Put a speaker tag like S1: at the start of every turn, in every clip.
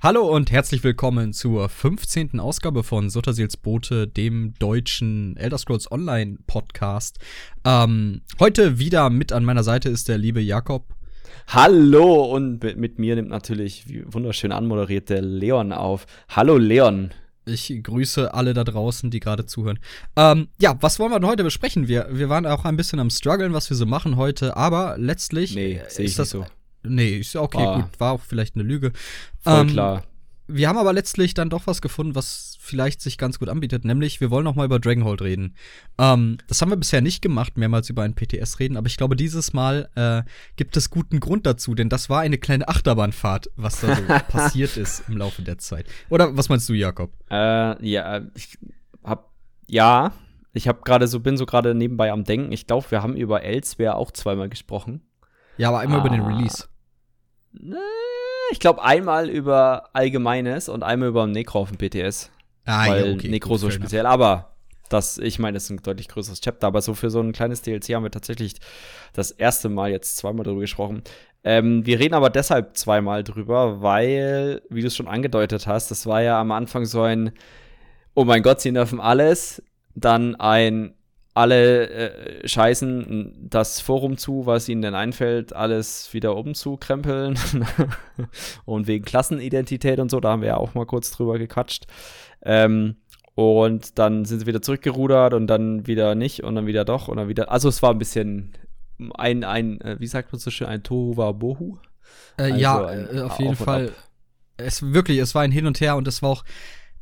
S1: Hallo und herzlich willkommen zur 15. Ausgabe von Sutterseels Bote, dem deutschen Elder Scrolls Online Podcast. Ähm, heute wieder mit an meiner Seite ist der liebe Jakob.
S2: Hallo und mit, mit mir nimmt natürlich wunderschön anmoderiert der Leon auf. Hallo Leon.
S1: Ich grüße alle da draußen, die gerade zuhören. Ähm, ja, was wollen wir denn heute besprechen? Wir, wir waren auch ein bisschen am struggeln, was wir so machen heute, aber letztlich
S2: Nee, sehe ich
S1: das
S2: nicht so.
S1: Nee, ist ja okay,
S2: Ah.
S1: gut, war auch vielleicht eine Lüge.
S2: Voll
S1: Ähm,
S2: klar.
S1: Wir haben aber letztlich dann doch was gefunden, was vielleicht sich ganz gut anbietet, nämlich wir wollen noch mal über Dragonhold reden. Ähm, das haben wir bisher nicht gemacht, mehrmals über ein PTS reden, aber ich glaube, dieses Mal äh, gibt es guten Grund dazu, denn das war eine kleine Achterbahnfahrt, was da so passiert ist im Laufe der Zeit. Oder was meinst du, Jakob?
S2: Äh, ja, ich hab, ja, ich hab gerade so, bin so gerade nebenbei am Denken. Ich glaube, wir haben über Elsewhere auch zweimal gesprochen.
S1: Ja, aber einmal über den
S2: Ah.
S1: Release.
S2: Äh, Ich glaube, einmal über Allgemeines und einmal über Necro auf dem PTS.
S1: Ah,
S2: weil
S1: ja, okay,
S2: Necro
S1: gut,
S2: so
S1: fair enough.
S2: speziell. Aber das, ich meine, das ist ein deutlich größeres Chapter. Aber so für so ein kleines DLC haben wir tatsächlich das erste Mal jetzt zweimal drüber gesprochen. Ähm, wir reden aber deshalb zweimal drüber, weil, wie du es schon angedeutet hast, das war ja am Anfang so ein, oh mein Gott, sie nerven alles. Dann ein, alle äh, scheißen das Forum zu, was ihnen denn einfällt, alles wieder umzukrempeln. und wegen Klassenidentität und so, da haben wir ja auch mal kurz drüber gequatscht. Ähm, und dann sind sie wieder zurückgerudert und dann wieder nicht und dann wieder doch und dann wieder. Also es war ein bisschen ein, ein, äh, wie sagt man so schön, ein Tohuwabohu.
S1: Äh,
S2: Also
S1: ja,
S2: ein
S1: äh, auf jeden Fall. Es wirklich, es war ein Hin und Her und es war auch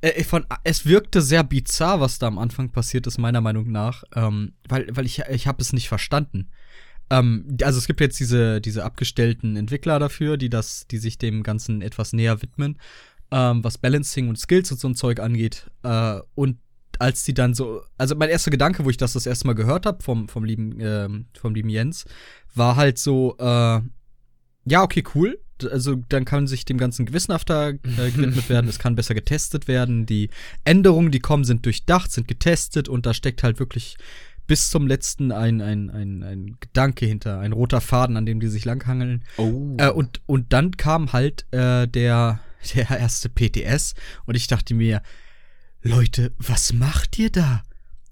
S1: äh, von, es wirkte sehr bizarr, was da am Anfang passiert ist, meiner Meinung nach, ähm, weil, weil ich, ich habe es nicht verstanden. Ähm, also es gibt jetzt diese, diese abgestellten Entwickler dafür, die das, die sich dem Ganzen etwas näher widmen, ähm, was Balancing und Skills und so ein Zeug angeht. Äh, und als die dann so, also mein erster Gedanke, wo ich das das erste Mal gehört habe vom, vom lieben, ähm, vom lieben Jens, war halt so, äh, ja, okay, cool. Also dann kann sich dem Ganzen gewissenhafter äh, gewidmet werden, es kann besser getestet werden. Die Änderungen, die kommen, sind durchdacht, sind getestet und da steckt halt wirklich bis zum letzten ein, ein, ein, ein Gedanke hinter, ein roter Faden, an dem die sich langhangeln.
S2: Oh.
S1: Äh, und, und dann kam halt äh, der, der erste PTS und ich dachte mir, Leute, was macht ihr da?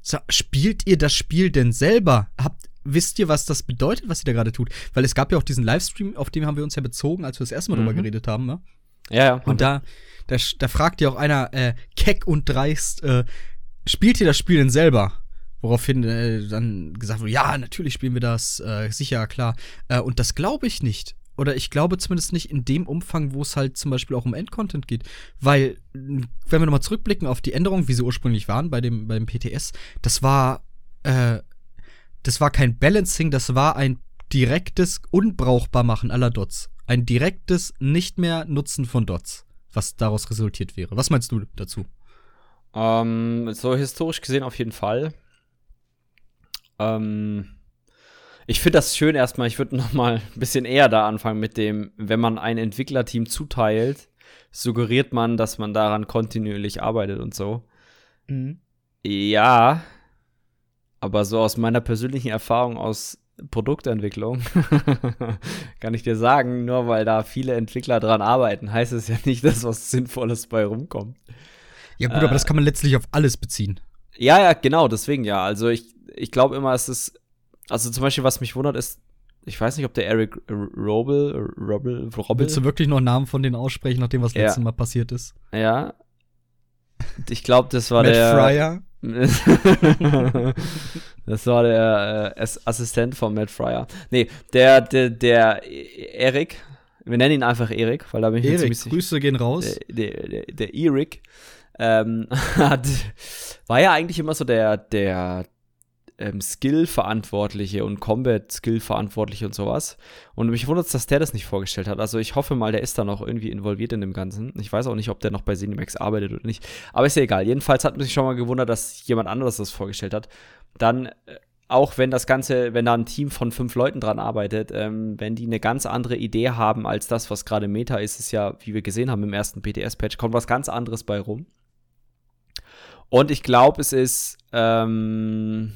S1: So, spielt ihr das Spiel denn selber? Habt, wisst ihr, was das bedeutet, was ihr da gerade tut? Weil es gab ja auch diesen Livestream, auf den haben wir uns ja bezogen, als wir das erste Mal drüber
S2: Mhm.
S1: geredet haben, ne?
S2: ja, ja.
S1: Und da, da, da fragt ja auch einer, äh, keck und dreist, äh, spielt ihr das Spiel denn selber? Woraufhin äh, dann gesagt wurde, ja, natürlich spielen wir das, äh, sicher, klar. Äh, und das glaube ich nicht. Oder ich glaube zumindest nicht in dem Umfang, wo es halt zum Beispiel auch um Endcontent geht. Weil, wenn wir nochmal zurückblicken auf die Änderungen, wie sie ursprünglich waren bei dem, beim PTS, das war, äh, das war kein Balancing, das war ein direktes Unbrauchbarmachen aller Dots. Ein direktes nicht mehr Nutzen von Dots, was daraus resultiert wäre. Was meinst du dazu?
S2: Ähm, so historisch gesehen auf jeden Fall. Ähm, ich finde das schön erstmal. Ich würde noch mal ein bisschen eher da anfangen mit dem, wenn man ein Entwicklerteam zuteilt, suggeriert man, dass man daran kontinuierlich arbeitet und so. Ja, aber so aus meiner persönlichen Erfahrung aus Produktentwicklung kann ich dir sagen, nur weil da viele Entwickler dran arbeiten, heißt es ja nicht, dass was Sinnvolles bei rumkommt.
S1: Ja, gut,
S2: Äh.
S1: aber das kann man letztlich auf alles beziehen.
S2: Ja, ja, genau, deswegen ja. Also ich, ich glaube immer, es ist, also zum Beispiel, was mich wundert, ist, ich weiß nicht, ob der Eric Robel, Robel, Robel,
S1: Willst du wirklich noch Namen von denen aussprechen, nachdem was
S2: Ja.
S1: letztes Mal passiert ist?
S2: ja. Ich glaube, das war
S1: Matt
S2: der.
S1: Fryer?
S2: das war der äh, Ass- Assistent von Matt Fryer. Nee, der, der, der Erik, wir nennen ihn einfach Erik, weil da bin ich
S1: Erik,
S2: ziemlich.
S1: Grüße gehen raus.
S2: der, der, der, der Erik ähm, hat, war ja eigentlich immer so der, der ähm, Skill-Verantwortliche und Combat-Skill-Verantwortliche und sowas. Und mich wundert dass der das nicht vorgestellt hat. Also ich hoffe mal, der ist da noch irgendwie involviert in dem Ganzen. Ich weiß auch nicht, ob der noch bei Cinemax arbeitet oder nicht. Aber ist ja egal. Jedenfalls hat mich schon mal gewundert, dass jemand anderes das vorgestellt hat. Dann, äh, auch wenn das Ganze, wenn da ein Team von fünf Leuten dran arbeitet, ähm, wenn die eine ganz andere Idee haben als das, was gerade Meta ist, ist ja, wie wir gesehen haben im ersten PTS-Patch, kommt was ganz anderes bei rum. Und ich glaube, es ist, ähm,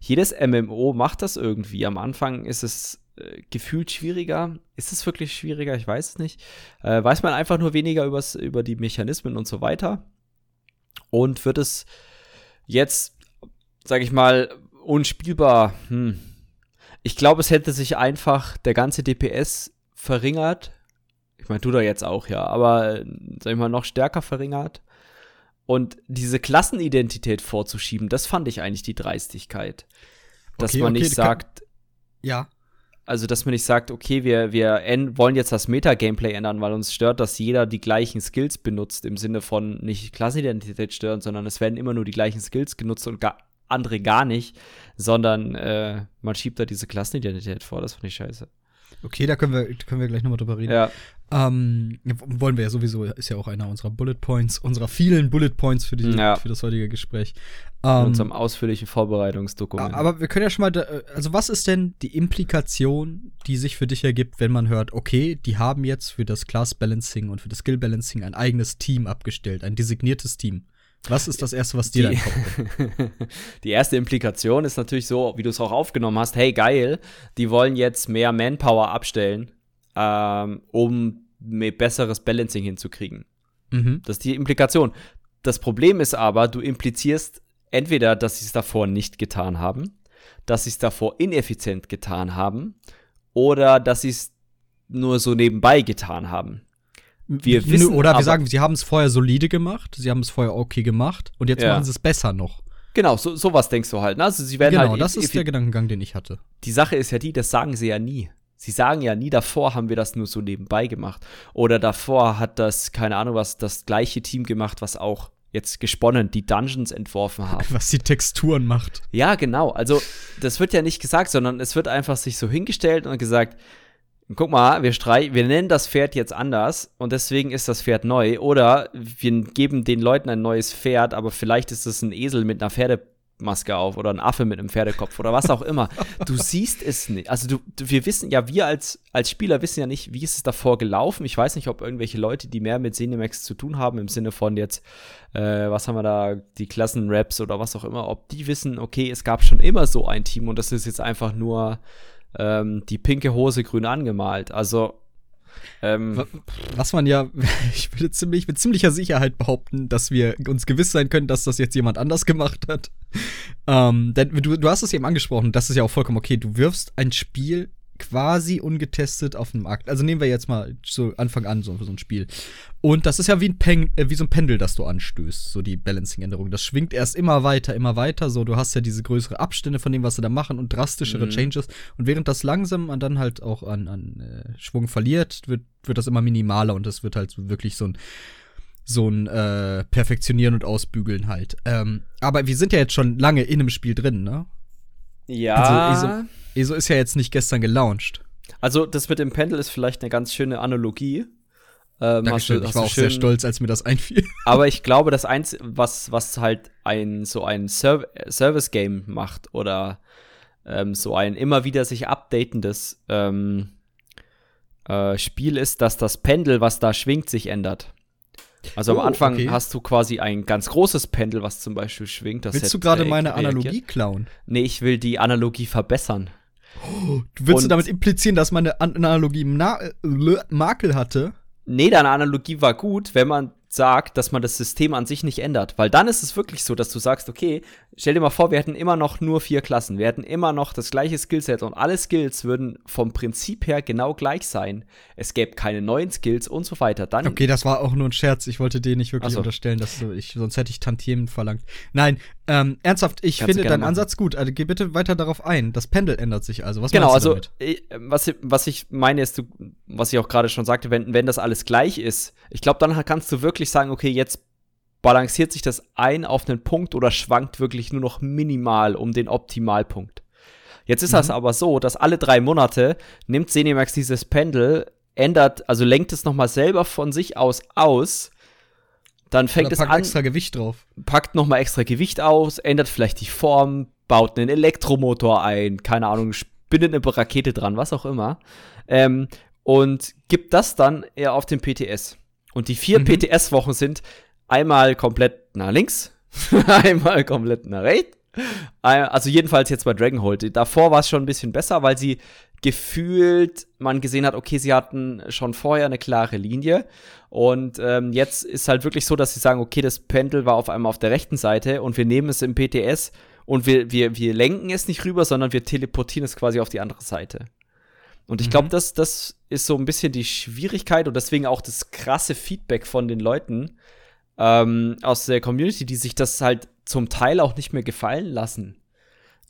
S2: jedes MMO macht das irgendwie. Am Anfang ist es äh, gefühlt schwieriger. Ist es wirklich schwieriger? Ich weiß es nicht. Äh, weiß man einfach nur weniger übers, über die Mechanismen und so weiter. Und wird es jetzt, sag ich mal, unspielbar? Hm. Ich glaube, es hätte sich einfach der ganze DPS verringert. Ich meine, du da jetzt auch, ja, aber sag ich mal, noch stärker verringert. Und diese Klassenidentität vorzuschieben, das fand ich eigentlich die Dreistigkeit. Dass
S1: Okay,
S2: man
S1: okay,
S2: nicht
S1: kann-
S2: sagt,
S1: Ja.
S2: also dass man nicht sagt, okay, wir, wir en- wollen jetzt das Meta-Gameplay ändern, weil uns stört, dass jeder die gleichen Skills benutzt, im Sinne von nicht Klassenidentität stören, sondern es werden immer nur die gleichen Skills genutzt und ga andere gar nicht, sondern äh, man schiebt da diese Klassenidentität vor, das finde ich scheiße.
S1: Okay, da können wir, können wir gleich nochmal drüber reden.
S2: Ja,
S1: Ähm, wollen wir ja sowieso, ist ja auch einer unserer Bullet Points, unserer vielen Bullet Points für, die,
S2: Ja.
S1: für das heutige Gespräch.
S2: in
S1: Ähm,
S2: unserem ausführlichen Vorbereitungsdokument.
S1: aber wir können ja schon mal, da, also was ist denn die Implikation, die sich für dich ergibt, wenn man hört, okay, die haben jetzt für das Class Balancing und für das Skill Balancing ein eigenes Team abgestellt, ein designiertes Team. Was ist das erste, was dir
S2: die,
S1: dann kommt?
S2: die erste Implikation ist natürlich so, wie du es auch aufgenommen hast, hey geil, die wollen jetzt mehr Manpower abstellen, ähm, um mehr besseres Balancing hinzukriegen.
S1: Mhm.
S2: Das ist die Implikation. Das Problem ist aber, du implizierst entweder, dass sie es davor nicht getan haben, dass sie es davor ineffizient getan haben oder dass sie es nur so nebenbei getan haben. Wir wissen
S1: Oder wir sagen, sie haben es vorher solide gemacht, sie haben es vorher okay gemacht und jetzt
S2: Ja.
S1: machen sie es besser noch.
S2: Genau, so, sowas denkst du halt. Ne? Also sie werden
S1: Genau,
S2: halt
S1: das ist
S2: effi-
S1: der Gedankengang, den ich hatte.
S2: die Sache ist ja die, das sagen sie ja nie. Sie sagen ja nie, davor haben wir das nur so nebenbei gemacht. Oder davor hat das, keine Ahnung was, das gleiche Team gemacht, was auch jetzt gesponnen, die Dungeons entworfen haben.
S1: Was die Texturen macht.
S2: Ja, genau. Also, das wird ja nicht gesagt, sondern es wird einfach sich so hingestellt und gesagt, guck mal, wir streich, wir nennen das Pferd jetzt anders und deswegen ist das Pferd neu. Oder wir geben den Leuten ein neues Pferd, aber vielleicht ist es ein Esel mit einer Pferdemaske auf oder ein Affe mit einem Pferdekopf oder was auch immer. Du siehst es nicht. Also du, wir wissen ja, wir als, als Spieler wissen ja nicht, wie ist es davor gelaufen. Ich weiß nicht, ob irgendwelche Leute, die mehr mit Cinemax zu tun haben, im Sinne von jetzt, äh, was haben wir da, die Klassenraps oder was auch immer, ob die wissen, okay, es gab schon immer so ein Team und das ist jetzt einfach nur ähm, die pinke Hose grün angemalt. Also, ähm,
S1: Wa- Was man ja, ich würde ziemlich, mit ziemlicher Sicherheit behaupten, dass wir uns gewiss sein können, dass das jetzt jemand anders gemacht hat. Ähm, denn du, du hast es eben angesprochen, das ist ja auch vollkommen okay. Du wirfst ein Spiel quasi ungetestet auf den Markt. Also nehmen wir jetzt mal so Anfang an so, so ein Spiel. Und das ist ja wie ein, Pen äh, wie so ein Pendel, das du anstößt, so die Balancing-Änderung. Das schwingt erst immer weiter, immer weiter. So, du hast ja diese größere Abstände von dem, was sie da machen und drastischere
S2: Mhm.
S1: Changes. Und während das langsam an dann halt auch an, an äh, Schwung verliert, wird, wird das immer minimaler und es wird halt so wirklich so ein so ein äh, Perfektionieren und Ausbügeln halt. Ähm, aber wir sind ja jetzt schon lange in einem Spiel drin, ne?
S2: Ja.
S1: Also, ESO ist ja jetzt nicht gestern gelauncht.
S2: Also, das mit dem Pendel ist vielleicht eine ganz schöne Analogie. Ähm, hast du-
S1: Dankeschön, ich war auch sehr
S2: schön-
S1: stolz, als mir das einfiel.
S2: Aber ich glaube, das Einzige, was, was halt ein so ein Serv Service-Game macht oder ähm, so ein immer wieder sich updatendes ähm, äh, Spiel ist, dass das Pendel, was da schwingt, sich ändert. Also
S1: Oh,
S2: am Anfang
S1: okay.
S2: hast du quasi ein ganz großes Pendel, was zum Beispiel schwingt. Das
S1: Willst
S2: hat,
S1: du gerade
S2: äh,
S1: meine
S2: reagiert.
S1: Analogie klauen?
S2: Nee, ich will die Analogie verbessern.
S1: Du willst
S2: Und-
S1: du damit implizieren, dass meine An Analogie Na äh, Makel hatte?
S2: Nee, deine Analogie war gut, wenn man sagt, dass man das System an sich nicht ändert. Weil dann ist es wirklich so, dass du sagst, okay, stell dir mal vor, wir hätten immer noch nur vier Klassen. Wir hätten immer noch das gleiche Skillset und alle Skills würden vom Prinzip her genau gleich sein. Es gäbe keine neuen Skills und so weiter. Dann
S1: Okay, das war auch nur ein Scherz. Ich wollte dir nicht wirklich
S2: so.
S1: unterstellen, dass du, ich, sonst hätte ich Tantiemen verlangt. Nein, ähm, ernsthaft, ich
S2: Kannst
S1: finde deinen
S2: machen.
S1: Ansatz gut. Also, geh bitte weiter darauf ein. Das Pendel ändert sich also. Was
S2: Genau, also
S1: damit?
S2: äh, was, was ich meine ist, du, was ich auch gerade schon sagte, wenn, wenn das alles gleich ist, ich glaube, dann kannst du wirklich sagen, okay, jetzt balanciert sich das ein auf einen Punkt oder schwankt wirklich nur noch minimal um den Optimalpunkt. Jetzt ist das
S1: Mhm.
S2: aber so, dass alle drei Monate nimmt Zenimax dieses Pendel, ändert, also lenkt es nochmal selber von sich aus aus, dann fängt
S1: Oder
S2: es
S1: pack
S2: an,
S1: extra Gewicht drauf.
S2: packt noch mal extra Gewicht aus, ändert vielleicht die Form, baut einen Elektromotor ein, keine Ahnung, spinnet eine Rakete dran, was auch immer. Ähm, und gibt das dann eher auf den PTS. Und die vier
S1: Mhm.
S2: PTS-Wochen sind einmal komplett nach links, einmal komplett nach rechts Also jedenfalls jetzt bei Dragonhold. Davor war es schon ein bisschen besser, weil sie gefühlt man gesehen hat, okay, sie hatten schon vorher eine klare Linie. Und ähm, jetzt ist halt wirklich so, dass sie sagen, okay, das Pendel war auf einmal auf der rechten Seite und wir nehmen es im PTS und wir, wir, wir lenken es nicht rüber, sondern wir teleportieren es quasi auf die andere Seite. Und ich glaube, mhm. das, das ist so ein bisschen die Schwierigkeit und deswegen auch das krasse Feedback von den Leuten ähm, aus der Community, die sich das halt zum Teil auch nicht mehr gefallen lassen.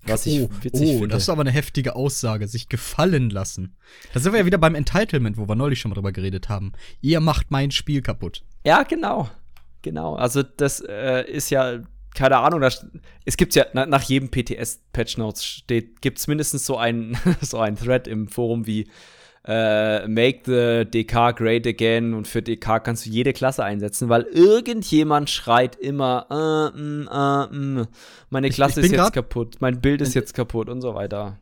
S1: Was ich oh, witzig oh, finde. das ist aber eine heftige Aussage, sich gefallen lassen. Da sind wir ja wieder beim Entitlement, wo wir neulich schon mal drüber geredet haben. Ihr macht mein Spiel kaputt.
S2: Ja, genau. Genau. Also das äh, ist ja keine Ahnung, das, es gibt ja na, nach jedem PTS-Patch Notes steht, gibt es mindestens so einen so ein Thread im Forum wie äh, Make the DK great again und für DK kannst du jede Klasse einsetzen, weil irgendjemand schreit immer, äh, mh, äh, mh, meine Klasse ich, ich ist jetzt kaputt, mein Bild ist jetzt kaputt und so weiter.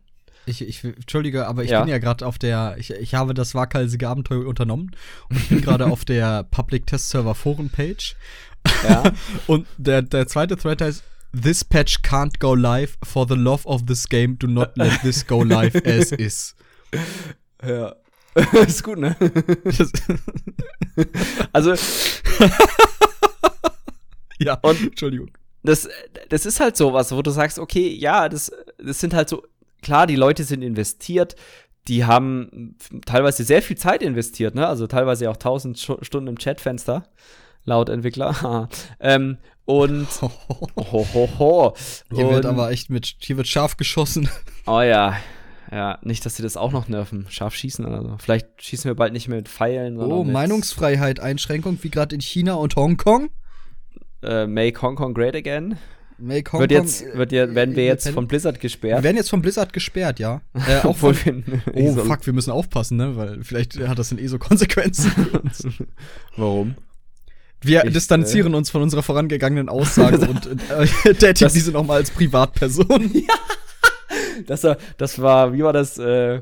S1: Ich, ich, Entschuldige, aber ich ja. bin ja gerade auf der, ich, ich habe das waghalsige Abenteuer unternommen und ich bin gerade auf der Public Test Server Foren Page. Ja. und der, der zweite Thread heißt, This patch can't go live. For the love of this game, do not let this go live as is.
S2: Ja. ist gut, ne? also.
S1: ja, und, Entschuldigung.
S2: Das, das ist halt so was, wo du sagst, okay, ja, das, das sind halt so, klar, die Leute sind investiert, die haben teilweise sehr viel Zeit investiert, ne? Also teilweise auch 1000 Stunden im Chatfenster, laut Entwickler. ähm, und ho,
S1: ho, ho. Hier wird aber echt mit, hier wird scharf geschossen.
S2: Oh ja, ja, nicht, dass sie das auch noch nerven. Scharf schießen oder so. Vielleicht schießen wir bald nicht mehr mit Pfeilen.
S1: Oh,
S2: mit
S1: Meinungsfreiheit, Einschränkung, wie gerade in China und Hongkong.
S2: Äh, make Hongkong great again.
S1: Make Hongkong
S2: wird jetzt, wird ja, werden wir jetzt von Blizzard gesperrt? Wir
S1: werden jetzt von Blizzard gesperrt, ja. Äh, auch von, oh, fuck, wir müssen aufpassen, ne? Weil vielleicht hat das dann eh so Konsequenzen.
S2: Warum?
S1: Wir ich, distanzieren äh, uns von unserer vorangegangenen Aussage und äh, tätigen diese nochmal als Privatperson. ja
S2: das, war, das war, wie war das? Äh,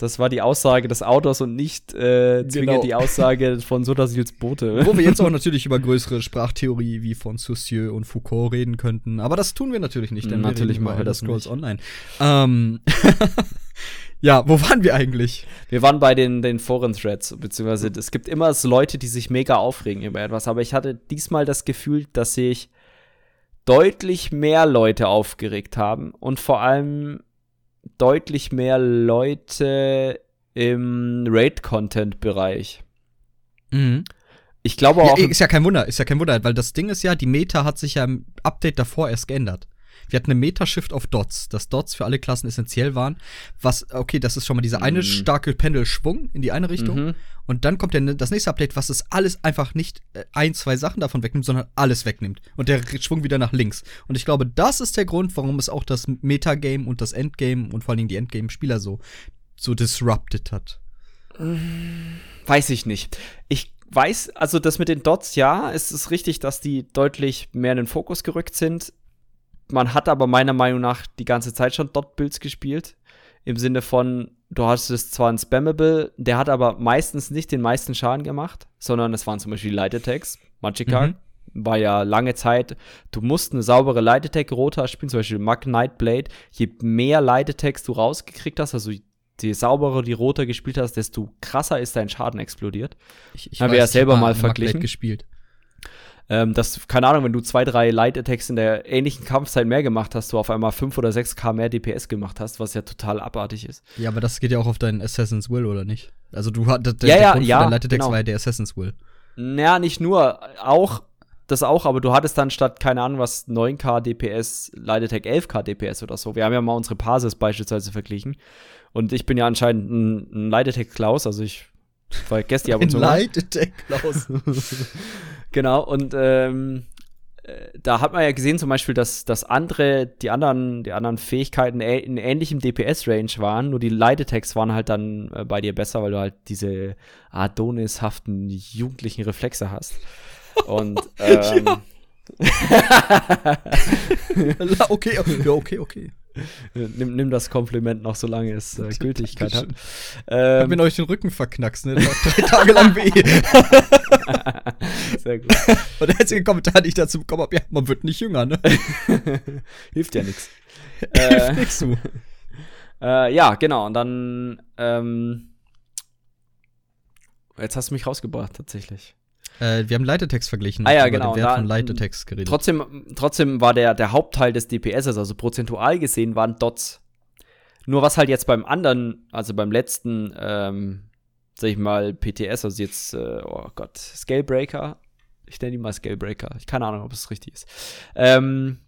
S2: das war die Aussage des Autors und nicht äh, zwingend genau. die Aussage von Sotasils Bote.
S1: Wo wir jetzt auch natürlich über größere Sprachtheorie wie von Saussure und Foucault reden könnten. Aber das tun wir natürlich nicht,
S2: denn natürlich wir machen wir das Scrolls nicht.
S1: Online. Ähm, ja, wo waren wir eigentlich?
S2: Wir waren bei den, den Foren-Threads, beziehungsweise es gibt immer so Leute, die sich mega aufregen über etwas. Aber ich hatte diesmal das Gefühl, dass ich deutlich mehr Leute aufgeregt haben und vor allem deutlich mehr Leute im Raid-Content-Bereich.
S1: Mhm. Ich glaube auch. Ja, ist ja kein Wunder, ist ja kein Wunder, weil das Ding ist ja, die Meta hat sich ja im Update davor erst geändert. Wir hatten eine Meta-Shift auf Dots, dass Dots für alle Klassen essentiell waren. Was, okay, das ist schon mal dieser eine mhm. starke Pendelschwung in die eine Richtung. Mhm. Und dann kommt der, das nächste Update, was das alles einfach nicht äh, ein, zwei Sachen davon wegnimmt, sondern alles wegnimmt. Und der Schwung wieder nach links. Und ich glaube, das ist der Grund, warum es auch das Metagame und das Endgame und vor allen Dingen die Endgame-Spieler so, so disrupted hat.
S2: Weiß ich nicht. Ich weiß, also das mit den Dots, ja, es ist richtig, dass die deutlich mehr in den Fokus gerückt sind man hat aber meiner Meinung nach die ganze Zeit schon Dot-Builds gespielt. Im Sinne von, du hast es zwar ein Spammable, der hat aber meistens nicht den meisten Schaden gemacht, sondern es waren zum Beispiel Light Attacks. Magicka mhm. war ja lange Zeit, du musst eine saubere Light Attack Rota spielen, zum Beispiel Mag Knight Blade. Je mehr Light Attacks du rausgekriegt hast, also je sauberer die Rota gespielt hast, desto krasser ist dein Schaden explodiert.
S1: Ich, ich habe ja selber mal verglichen. gespielt
S2: ähm, dass, keine Ahnung, wenn du zwei, drei Light-Attacks in der ähnlichen Kampfzeit mehr gemacht hast, du auf einmal 5 oder 6k mehr DPS gemacht hast, was ja total abartig ist.
S1: Ja, aber das geht ja auch auf deinen Assassin's Will, oder nicht? Also du hattest
S2: ja, der ja, Grund ja, für
S1: Light-Attacks genau. war ja der Assassin's Will.
S2: Naja, nicht nur, auch, das auch, aber du hattest dann statt, keine Ahnung, was 9k DPS, Light Attack 11k DPS oder so. Wir haben ja mal unsere Parses beispielsweise verglichen. Und ich bin ja anscheinend ein, ein Light Attack Klaus, also ich vergesse die ab und zu.
S1: Light Attack Klaus.
S2: Genau, und ähm, äh, da hat man ja gesehen zum Beispiel, dass, dass andere, die anderen, die anderen Fähigkeiten in ähnlichem DPS-Range waren, nur die Light-Attacks waren halt dann äh, bei dir besser, weil du halt diese Adonishaften jugendlichen Reflexe hast. Und ähm,
S1: okay, okay, okay, okay.
S2: Nimm, nimm das Kompliment noch, solange es äh, Gültigkeit hat.
S1: Ähm, hab mir euch den Rücken verknackst, ne? drei Tage lang weh. Sehr gut. Und der einzige Kommentar, den ich dazu bekommen habe, ja, man wird nicht jünger, ne?
S2: Hilft ja nichts.
S1: Hilft äh, nix, du.
S2: Äh, ja, genau. Und dann, ähm, jetzt hast du mich rausgebracht, tatsächlich.
S1: Äh, wir haben Leitetext verglichen.
S2: Ah ja, genau.
S1: Den Wert von Leitetext geredet.
S2: Trotzdem, trotzdem war der, der Hauptteil des DPSs, also prozentual gesehen, waren Dots. Nur was halt jetzt beim anderen, also beim letzten, ähm, sag ich mal, PTS, also jetzt, äh, oh Gott, Scalebreaker. Ich nenne ihn mal Scalebreaker. Ich keine Ahnung, ob es richtig ist. Ähm,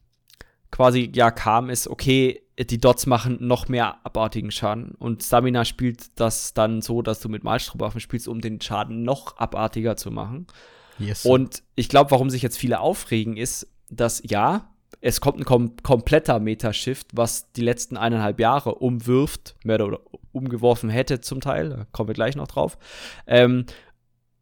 S2: quasi ja kam, ist okay, die Dots machen noch mehr abartigen Schaden. Und Stamina spielt das dann so, dass du mit Malstromwaffen spielst, um den Schaden noch abartiger zu machen. Yes. Und ich glaube, warum sich jetzt viele aufregen, ist, dass ja, es kommt ein kom kompletter Metashift, was die letzten eineinhalb Jahre umwirft, mehr oder umgeworfen hätte zum Teil, da kommen wir gleich noch drauf. Ähm,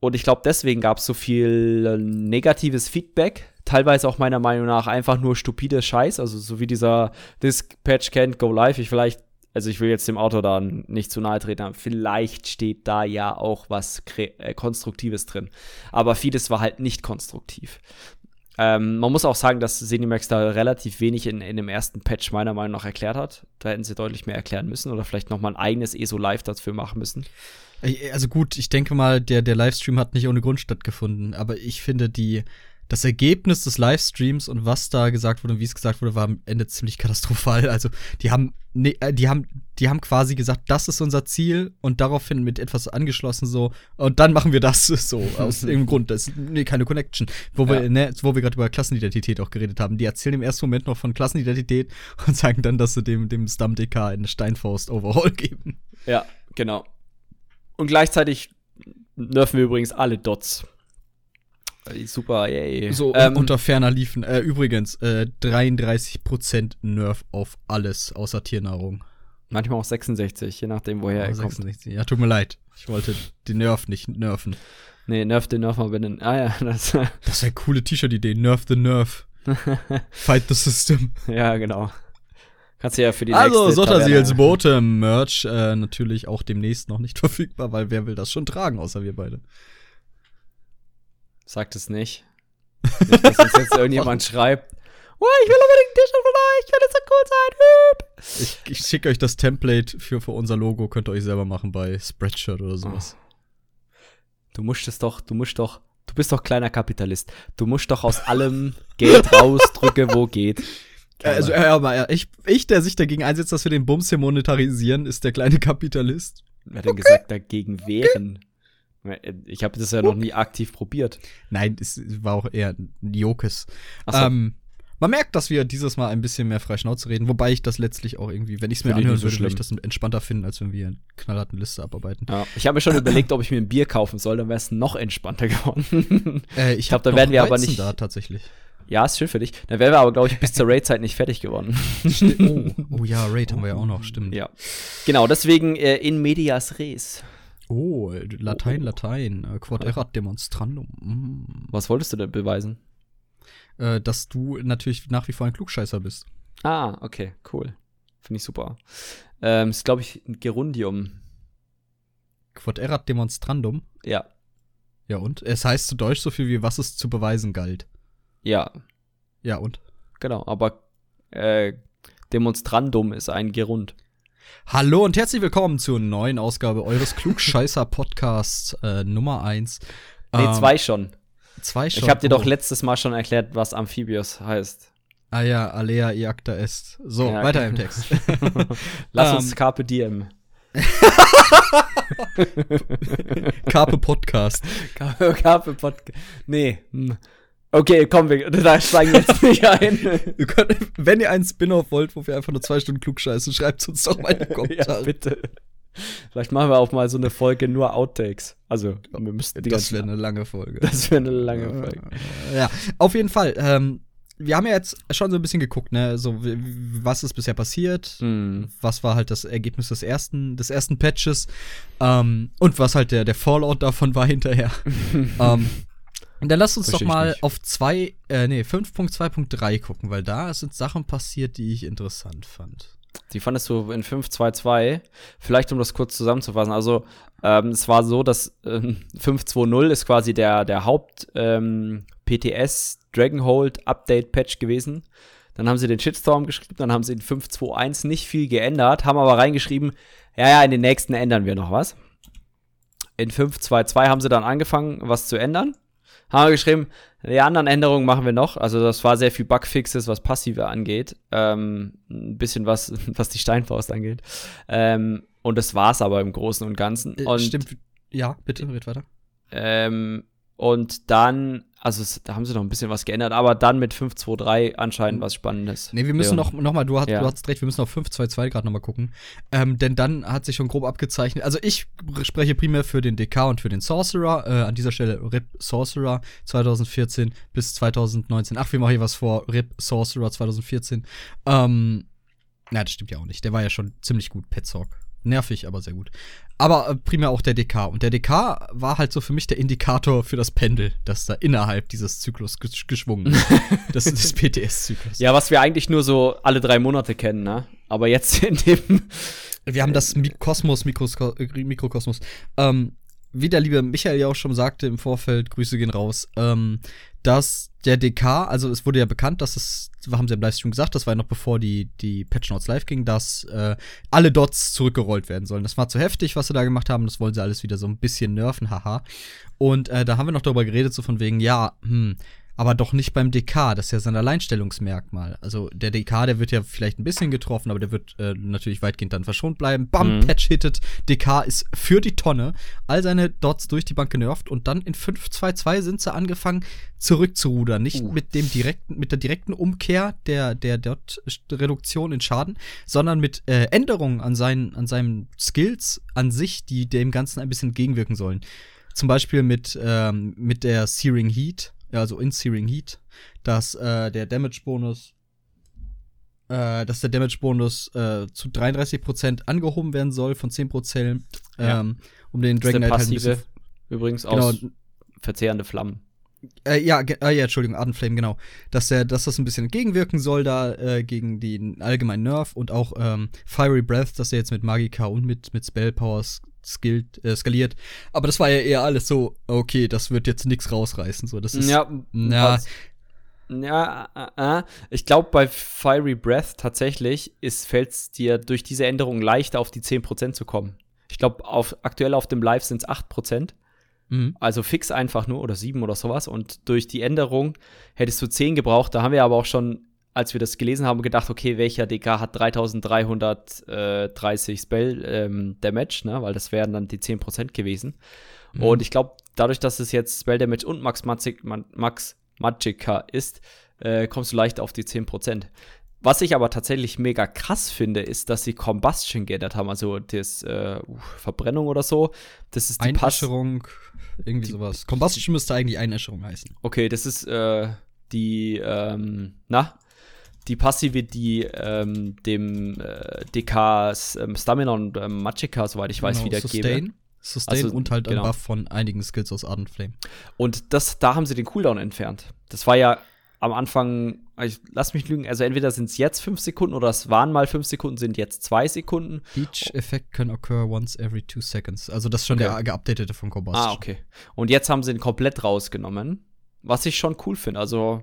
S2: und ich glaube, deswegen gab es so viel negatives Feedback, teilweise auch meiner Meinung nach einfach nur stupide Scheiß, also so wie dieser This Patch can't go live. Ich vielleicht, also ich will jetzt dem Autor da nicht zu nahe treten, aber vielleicht steht da ja auch was äh, Konstruktives drin. Aber vieles war halt nicht konstruktiv. Ähm, man muss auch sagen, dass Zenimax da relativ wenig in, in dem ersten Patch meiner Meinung nach erklärt hat. Da hätten sie deutlich mehr erklären müssen oder vielleicht noch mal ein eigenes ESO Live dafür machen müssen.
S1: Also gut, ich denke mal, der, der Livestream hat nicht ohne Grund stattgefunden, aber ich finde die, das Ergebnis des Livestreams und was da gesagt wurde und wie es gesagt wurde, war am Ende ziemlich katastrophal. Also die haben, ne, die haben, die haben quasi gesagt, das ist unser Ziel und daraufhin mit etwas angeschlossen so und dann machen wir das so aus irgendeinem Grund. Das ist nee, keine Connection. Wo ja. wir, ne, wo wir gerade über Klassenidentität auch geredet haben. Die erzählen im ersten Moment noch von Klassenidentität und sagen dann, dass sie dem dem Stam DK eine Steinfaust Overhaul geben.
S2: Ja, genau. Und gleichzeitig nerven wir übrigens alle Dots. Super, yay.
S1: So, ähm, unter ferner liefen. Äh, übrigens, äh, 33% Nerf auf alles außer Tiernahrung.
S2: Manchmal auch 66, je nachdem, woher oh, er 66.
S1: kommt. Ja, tut mir leid. Ich wollte den Nerf nicht nerven.
S2: Nee, Nerf den Nerf mal benennen. Ah ja,
S1: das, das wäre eine coole T-Shirt-Idee. Nerf the Nerf. Fight the System.
S2: Ja, genau. Kannst du ja für die
S1: also, nächste Also, Sotterseels Bote-Merch äh, natürlich auch demnächst noch nicht verfügbar, weil wer will das schon tragen, außer wir beide.
S2: Sagt es nicht. nicht dass uns jetzt irgendjemand schreibt. Oh, ich will unbedingt ein T-Shirt von euch, ich will jetzt so cool sein. Hüb.
S1: Ich, ich schicke euch das Template für, für unser Logo, könnt ihr euch selber machen bei Spreadshirt oder sowas. Oh.
S2: Du musst es doch, du musst doch, du bist doch kleiner Kapitalist. Du musst doch aus allem Geld rausdrücken, wo geht.
S1: Also, ja, aber ich, ich, der sich dagegen einsetzt, dass wir den Bums hier monetarisieren, ist der kleine Kapitalist.
S2: Wer hat denn okay. gesagt, dagegen wehren? Ich habe das ja noch nie aktiv probiert.
S1: Nein, es war auch eher ein Jokes. So. Ähm, man merkt, dass wir dieses Mal ein bisschen mehr frei Schnauze reden, wobei ich das letztlich auch irgendwie, wenn ich es mir anhören so würde, würde ich das entspannter finden, als wenn wir eine knallharte Liste abarbeiten.
S2: Ja, ich habe mir schon überlegt, ob ich mir ein Bier kaufen soll, dann wäre es noch entspannter geworden.
S1: Äh, ich glaube, da werden wir aber nicht. da tatsächlich.
S2: Ja, ist schön für dich. Dann wären wir aber, glaube ich, bis zur Raid-Zeit nicht fertig geworden.
S1: oh, oh ja, Raid haben wir ja auch noch, stimmt.
S2: Ja. Genau, deswegen äh, in medias res.
S1: Oh, Latein, Latein. Äh, Quod erat demonstrandum.
S2: Mm. Was wolltest du denn beweisen?
S1: Äh, dass du natürlich nach wie vor ein Klugscheißer bist.
S2: Ah, okay, cool. Finde ich super. Ähm, ist, glaube ich, ein Gerundium.
S1: Quod erat demonstrandum?
S2: Ja.
S1: Ja, und? Es heißt zu Deutsch so viel wie, was es zu beweisen galt.
S2: Ja.
S1: Ja, und?
S2: Genau, aber äh, Demonstrandum ist ein Gerund.
S1: Hallo und herzlich willkommen zur neuen Ausgabe eures Klugscheißer-Podcasts äh, Nummer 1.
S2: Nee, ähm, zwei schon.
S1: Zwei schon.
S2: Ich habe dir oh. doch letztes Mal schon erklärt, was Amphibios heißt.
S1: Ah ja, Alea iacta est. So, ja, weiter im Text.
S2: Lass uns ähm. Carpe Diem.
S1: Carpe Podcast.
S2: Carpe Podcast. Nee. Hm. Okay, komm, wir da steigen wir jetzt nicht ein.
S1: Könnt, wenn ihr einen Spin-off wollt, wo wir einfach nur zwei Stunden klug scheißen, schreibt uns doch mal in die Kommentare.
S2: ja, bitte. Vielleicht machen wir auch mal so eine Folge nur Outtakes. Also,
S1: wir müssten die Das wäre eine lange Folge.
S2: Das wäre eine lange Folge.
S1: Ja, auf jeden Fall. Ähm, wir haben ja jetzt schon so ein bisschen geguckt, ne, so was ist bisher passiert, mm. was war halt das Ergebnis des ersten, des ersten Patches ähm, und was halt der der Fallout davon war hinterher. ähm, dann lass uns
S2: Versteh
S1: doch mal
S2: nicht.
S1: auf zwei, äh, nee, 5.2.3 gucken, weil da sind Sachen passiert, die ich interessant fand.
S2: Die fandest du in 5-2-2. Vielleicht, um das kurz zusammenzufassen. Also, ähm, es war so, dass ähm, 5-2-0 ist quasi der, der Haupt ähm, PTS Dragonhold Update Patch gewesen. Dann haben sie den Shitstorm geschrieben, dann haben sie in 5.2.1 nicht viel geändert, haben aber reingeschrieben, ja, ja, in den nächsten ändern wir noch was. In 5.2.2 haben sie dann angefangen, was zu ändern. Haben wir geschrieben, die anderen Änderungen machen wir noch. Also das war sehr viel Bugfixes, was Passive angeht. Ähm, ein bisschen was, was die Steinfaust angeht. Ähm, und das war's aber im Großen und Ganzen.
S1: Äh,
S2: und,
S1: Stimmt. Ja, bitte, red weiter.
S2: Ähm, und dann, also es, da haben sie noch ein bisschen was geändert, aber dann mit 523 anscheinend was Spannendes.
S1: Nee, wir müssen
S2: Leon.
S1: noch, noch mal, du hast,
S2: Ja.
S1: du hast recht, wir müssen auf 5.2.2 gerade noch mal gucken. Ähm, denn dann hat sich schon grob abgezeichnet. Also ich spreche primär für den DK und für den Sorcerer. Äh, an dieser Stelle RIP Sorcerer 2014 bis 2019. Ach, wir machen hier was vor. RIP Sorcerer 2014. Ähm, na, das stimmt ja auch nicht. Der war ja schon ziemlich gut, Petzock. Nervig, aber sehr gut. Aber äh, primär auch der DK. Und der DK war halt so für mich der Indikator für das Pendel, das da innerhalb dieses Zyklus gesch geschwungen ist. das ist des PTS-Zyklus.
S2: Ja, was wir eigentlich nur so alle drei Monate kennen, ne? Aber jetzt in dem.
S1: Wir haben das Mi Kosmos, Mikrosko äh, Mikrokosmos. Ähm, wie der liebe Michael ja auch schon sagte im Vorfeld, Grüße gehen raus, ähm, dass der DK, also es wurde ja bekannt, dass es, haben sie im Livestream gesagt, das war ja noch bevor die, die Patch Notes live ging, dass äh, alle Dots zurückgerollt werden sollen. Das war zu heftig, was sie da gemacht haben, das wollen sie alles wieder so ein bisschen nerven, haha. Und äh, da haben wir noch darüber geredet, so von wegen, ja, hm, aber doch nicht beim DK, das ist ja sein Alleinstellungsmerkmal. Also der DK, der wird ja vielleicht ein bisschen getroffen, aber der wird äh, natürlich weitgehend dann verschont bleiben. Bam,
S2: Mhm.
S1: Patch hittet, DK ist für die Tonne, all seine Dots durch die Bank genervt und dann in 5-2-2 sind sie angefangen zurückzurudern. Nicht
S2: Uh.
S1: mit dem direkten, mit der direkten Umkehr der, der Dot-Reduktion in Schaden, sondern mit äh, Änderungen an seinen, an seinen Skills an sich, die dem Ganzen ein bisschen gegenwirken sollen. Zum Beispiel mit, ähm, mit der Searing Heat, also in Searing Heat, dass äh, der Damage-Bonus äh, dass der Damage-Bonus äh, zu 33% angehoben werden soll von 10%,
S2: Ja.
S1: ähm, um den Dragon Knight halt ein bisschen
S2: übrigens
S1: Genau.
S2: aus verzehrende Flammen.
S1: Äh, ja, äh, ja, Entschuldigung, Ardenflame, genau. Dass, der, dass das ein bisschen entgegenwirken soll da äh, gegen den allgemeinen Nerf und auch ähm, Fiery Breath, dass er jetzt mit Magika und mit, mit Spell Powers skillt, äh, skaliert. Aber das war ja eher alles so, okay, das wird jetzt nichts rausreißen. So, das ist,
S2: ja,
S1: ja.
S2: was- ja, äh, äh. ich glaube, bei Fiery Breath tatsächlich fällt es dir durch diese Änderung leichter, auf die 10% zu kommen. Ich glaube, auf, aktuell auf dem Live sind es 8%.
S1: Mhm.
S2: Also fix einfach nur oder 7 oder sowas. Und durch die Änderung hättest du 10 gebraucht. Da haben wir aber auch schon, als wir das gelesen haben, gedacht, okay, welcher DK hat 3330 Spell ähm, Damage, ne? Weil das wären dann die 10% gewesen.
S1: Mhm.
S2: Und ich glaube, dadurch, dass es jetzt Spell Damage und Max, Magic, Max Magicka ist, äh, kommst du leicht auf die 10%. Was ich aber tatsächlich mega krass finde, ist, dass sie Combustion geändert haben, also das äh, uh, Verbrennung oder so. Das ist die
S1: Einäscherung, irgendwie
S2: die-
S1: sowas. Combustion müsste eigentlich Einäscherung heißen.
S2: Okay, das ist äh, die, ähm, na, die Passive, die ähm, dem äh, DKs ähm, Stamina und ähm, Magicka, soweit ich weiß,
S1: Genau,
S2: wiedergebe.
S1: Sustain. Sustain
S2: Also,
S1: und halt
S2: genau.
S1: ein Buff von einigen Skills aus Ardenflame.
S2: Und das, da haben sie den Cooldown entfernt. Das war ja am Anfang, ich, lass mich lügen, also entweder sind es jetzt fünf Sekunden oder es waren mal fünf Sekunden, sind jetzt zwei Sekunden.
S1: Each effect can occur once every two seconds. Also das ist schon
S2: Okay.
S1: der geupdatete von Combustion.
S2: Ah, okay. Und jetzt haben sie ihn komplett rausgenommen, was ich schon cool finde. Also,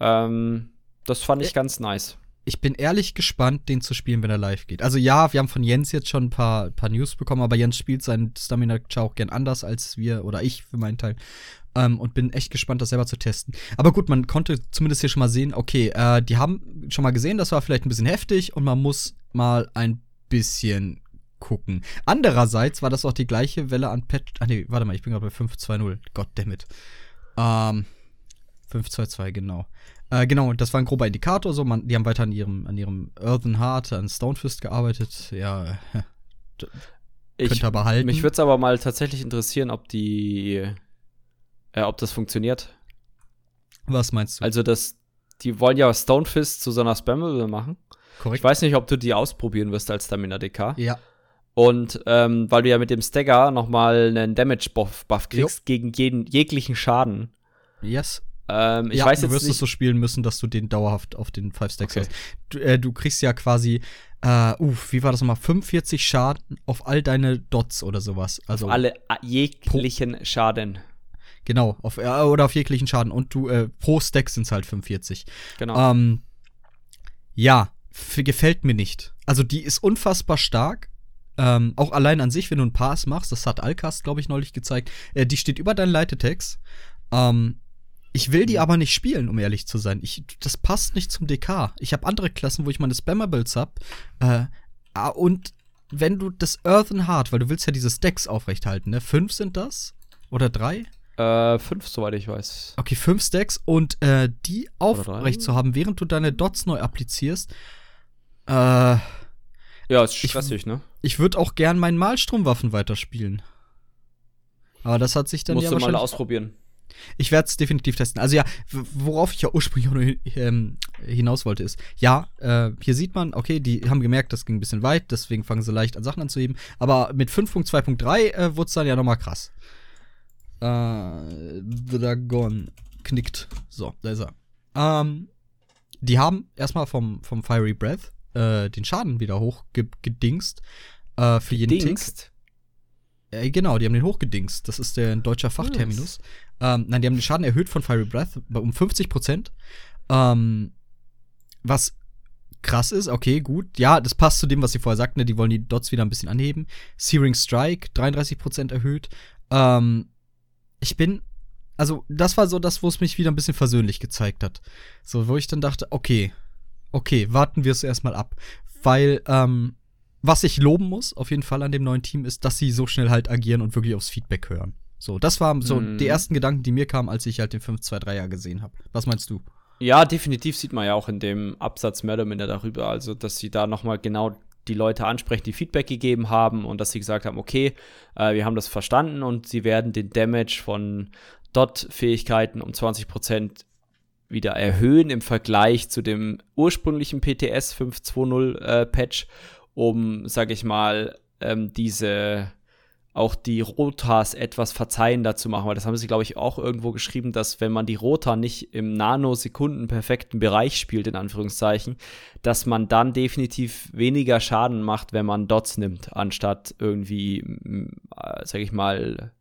S2: ähm, das fand ich ganz nice.
S1: Ich bin ehrlich gespannt, den zu spielen, wenn er live geht. Also ja, wir haben von Jens jetzt schon ein paar, paar News bekommen, aber Jens spielt seinen Stamina auch gern anders als wir oder ich für meinen Teil. Ähm, und bin echt gespannt, das selber zu testen. Aber gut, man konnte zumindest hier schon mal sehen, okay, äh, die haben schon mal gesehen, das war vielleicht ein bisschen heftig und man muss mal ein bisschen gucken. Andererseits war das auch die gleiche Welle an Patch. Ah nee, warte mal, ich bin gerade bei 5.2.0. Goddammit. Ähm, 5.2.2, genau. Äh, genau, das war ein grober Indikator. So, man, die haben weiter an ihrem, an ihrem Earthen Heart, an Stonefist gearbeitet. Ja,
S2: Ich,
S1: könnt ihr behalten.
S2: mich würde es aber mal tatsächlich interessieren, ob die, äh, ob das funktioniert.
S1: Was meinst du?
S2: Also, das, die wollen ja Stonefist zu so einer Spammable machen. Ich
S1: Korrekt?
S2: weiß nicht, ob du die ausprobieren wirst als Stamina DK.
S1: Ja.
S2: Und ähm, weil du ja mit dem Stagger nochmal einen Damage-Buff Buff kriegst gegen jeden, jeglichen Schaden.
S1: Yes.
S2: Ähm, ich
S1: ja,
S2: weiß
S1: du
S2: jetzt
S1: wirst
S2: nicht.
S1: es so spielen müssen, dass du den dauerhaft auf den 5 Stacks
S2: Okay.
S1: hast. Du, äh, du kriegst ja quasi, äh, uff, wie war das nochmal? 45 Schaden auf all deine Dots oder sowas. Also
S2: alle a- jeglichen Schaden.
S1: genau, auf, äh, oder auf jeglichen Schaden. Und du, äh, pro Stack sind es halt 45.
S2: Genau.
S1: Ähm, ja, gefällt mir nicht. Also die ist unfassbar stark. Ähm, auch allein an sich, wenn du einen Pass machst, das hat Alcast, glaube ich, neulich gezeigt, äh, die steht über deinen Leitetext. Ähm, ich will die aber nicht spielen, um ehrlich zu sein. Ich, das passt nicht zum DK. Ich habe andere Klassen, wo ich meine Spammables hab. Äh, ah, und wenn du das Earthen Heart, weil du willst ja diese Stacks aufrechthalten, ne? Fünf sind das? Oder drei?
S2: Äh, fünf, soweit ich weiß.
S1: Okay, fünf Stacks und äh, die aufrecht zu haben, während du deine Dots neu applizierst. Äh,
S2: Ja, ist
S1: Ich-
S2: stressig, ne?
S1: ich würde auch gern meinen Malstromwaffen weiterspielen. Aber das hat sich dann
S2: Musst
S1: ja
S2: du mal ausprobieren.
S1: Ich werde es definitiv testen. Also ja, worauf ich ja ursprünglich auch nur ähm, hinaus wollte, ist, ja, äh, hier sieht man, okay, die haben gemerkt, das ging ein bisschen weit, deswegen fangen sie leicht an Sachen anzuheben. Aber mit 5.2.3 äh, wurde es dann ja nochmal krass. Äh, Dragon knickt. So, da ist er. Ähm, die haben erstmal vom, vom Fiery Breath äh, den Schaden wieder hochgedingst. Äh, für jeden Tick. Äh, genau, die haben den hochgedingst. Das ist der ein deutscher Fachterminus. Ähm, nein, die haben den Schaden erhöht von Fiery Breath bei- um 50 Prozent. Ähm, was krass ist, okay, gut. Ja, das passt zu dem, was sie vorher sagten. Ne? Die wollen die Dots wieder ein bisschen anheben. Searing Strike, 33 Prozent erhöht. Ähm, ich bin, also das war so das, wo es mich wieder ein bisschen versöhnlich gezeigt hat. So, wo ich dann dachte, okay, okay, warten wir es erstmal ab. Weil, ähm, was ich loben muss, auf jeden Fall an dem neuen Team, ist, dass sie so schnell halt agieren und wirklich aufs Feedback hören. So, das waren so
S2: Mhm.
S1: die ersten Gedanken, die mir kamen, als ich halt den 5-2-3er gesehen habe. Was meinst du?
S2: Ja, definitiv sieht man ja auch in dem Absatz mehr oder minder darüber, also dass sie da nochmal genau die Leute ansprechen, die Feedback gegeben haben und dass sie gesagt haben, okay, äh, wir haben das verstanden und sie werden den Damage von Dot-Fähigkeiten um 20% wieder erhöhen im Vergleich zu dem ursprünglichen PTS 5.2.0 äh, Patch, um, sag ich mal, ähm, diese auch die Rotas etwas verzeihender zu machen, weil das haben sie, glaube ich, auch irgendwo geschrieben, dass wenn man die Rota nicht im Nanosekunden perfekten Bereich spielt, in Anführungszeichen, dass man dann definitiv weniger Schaden macht, wenn man Dots nimmt, anstatt irgendwie, äh, sag ich mal,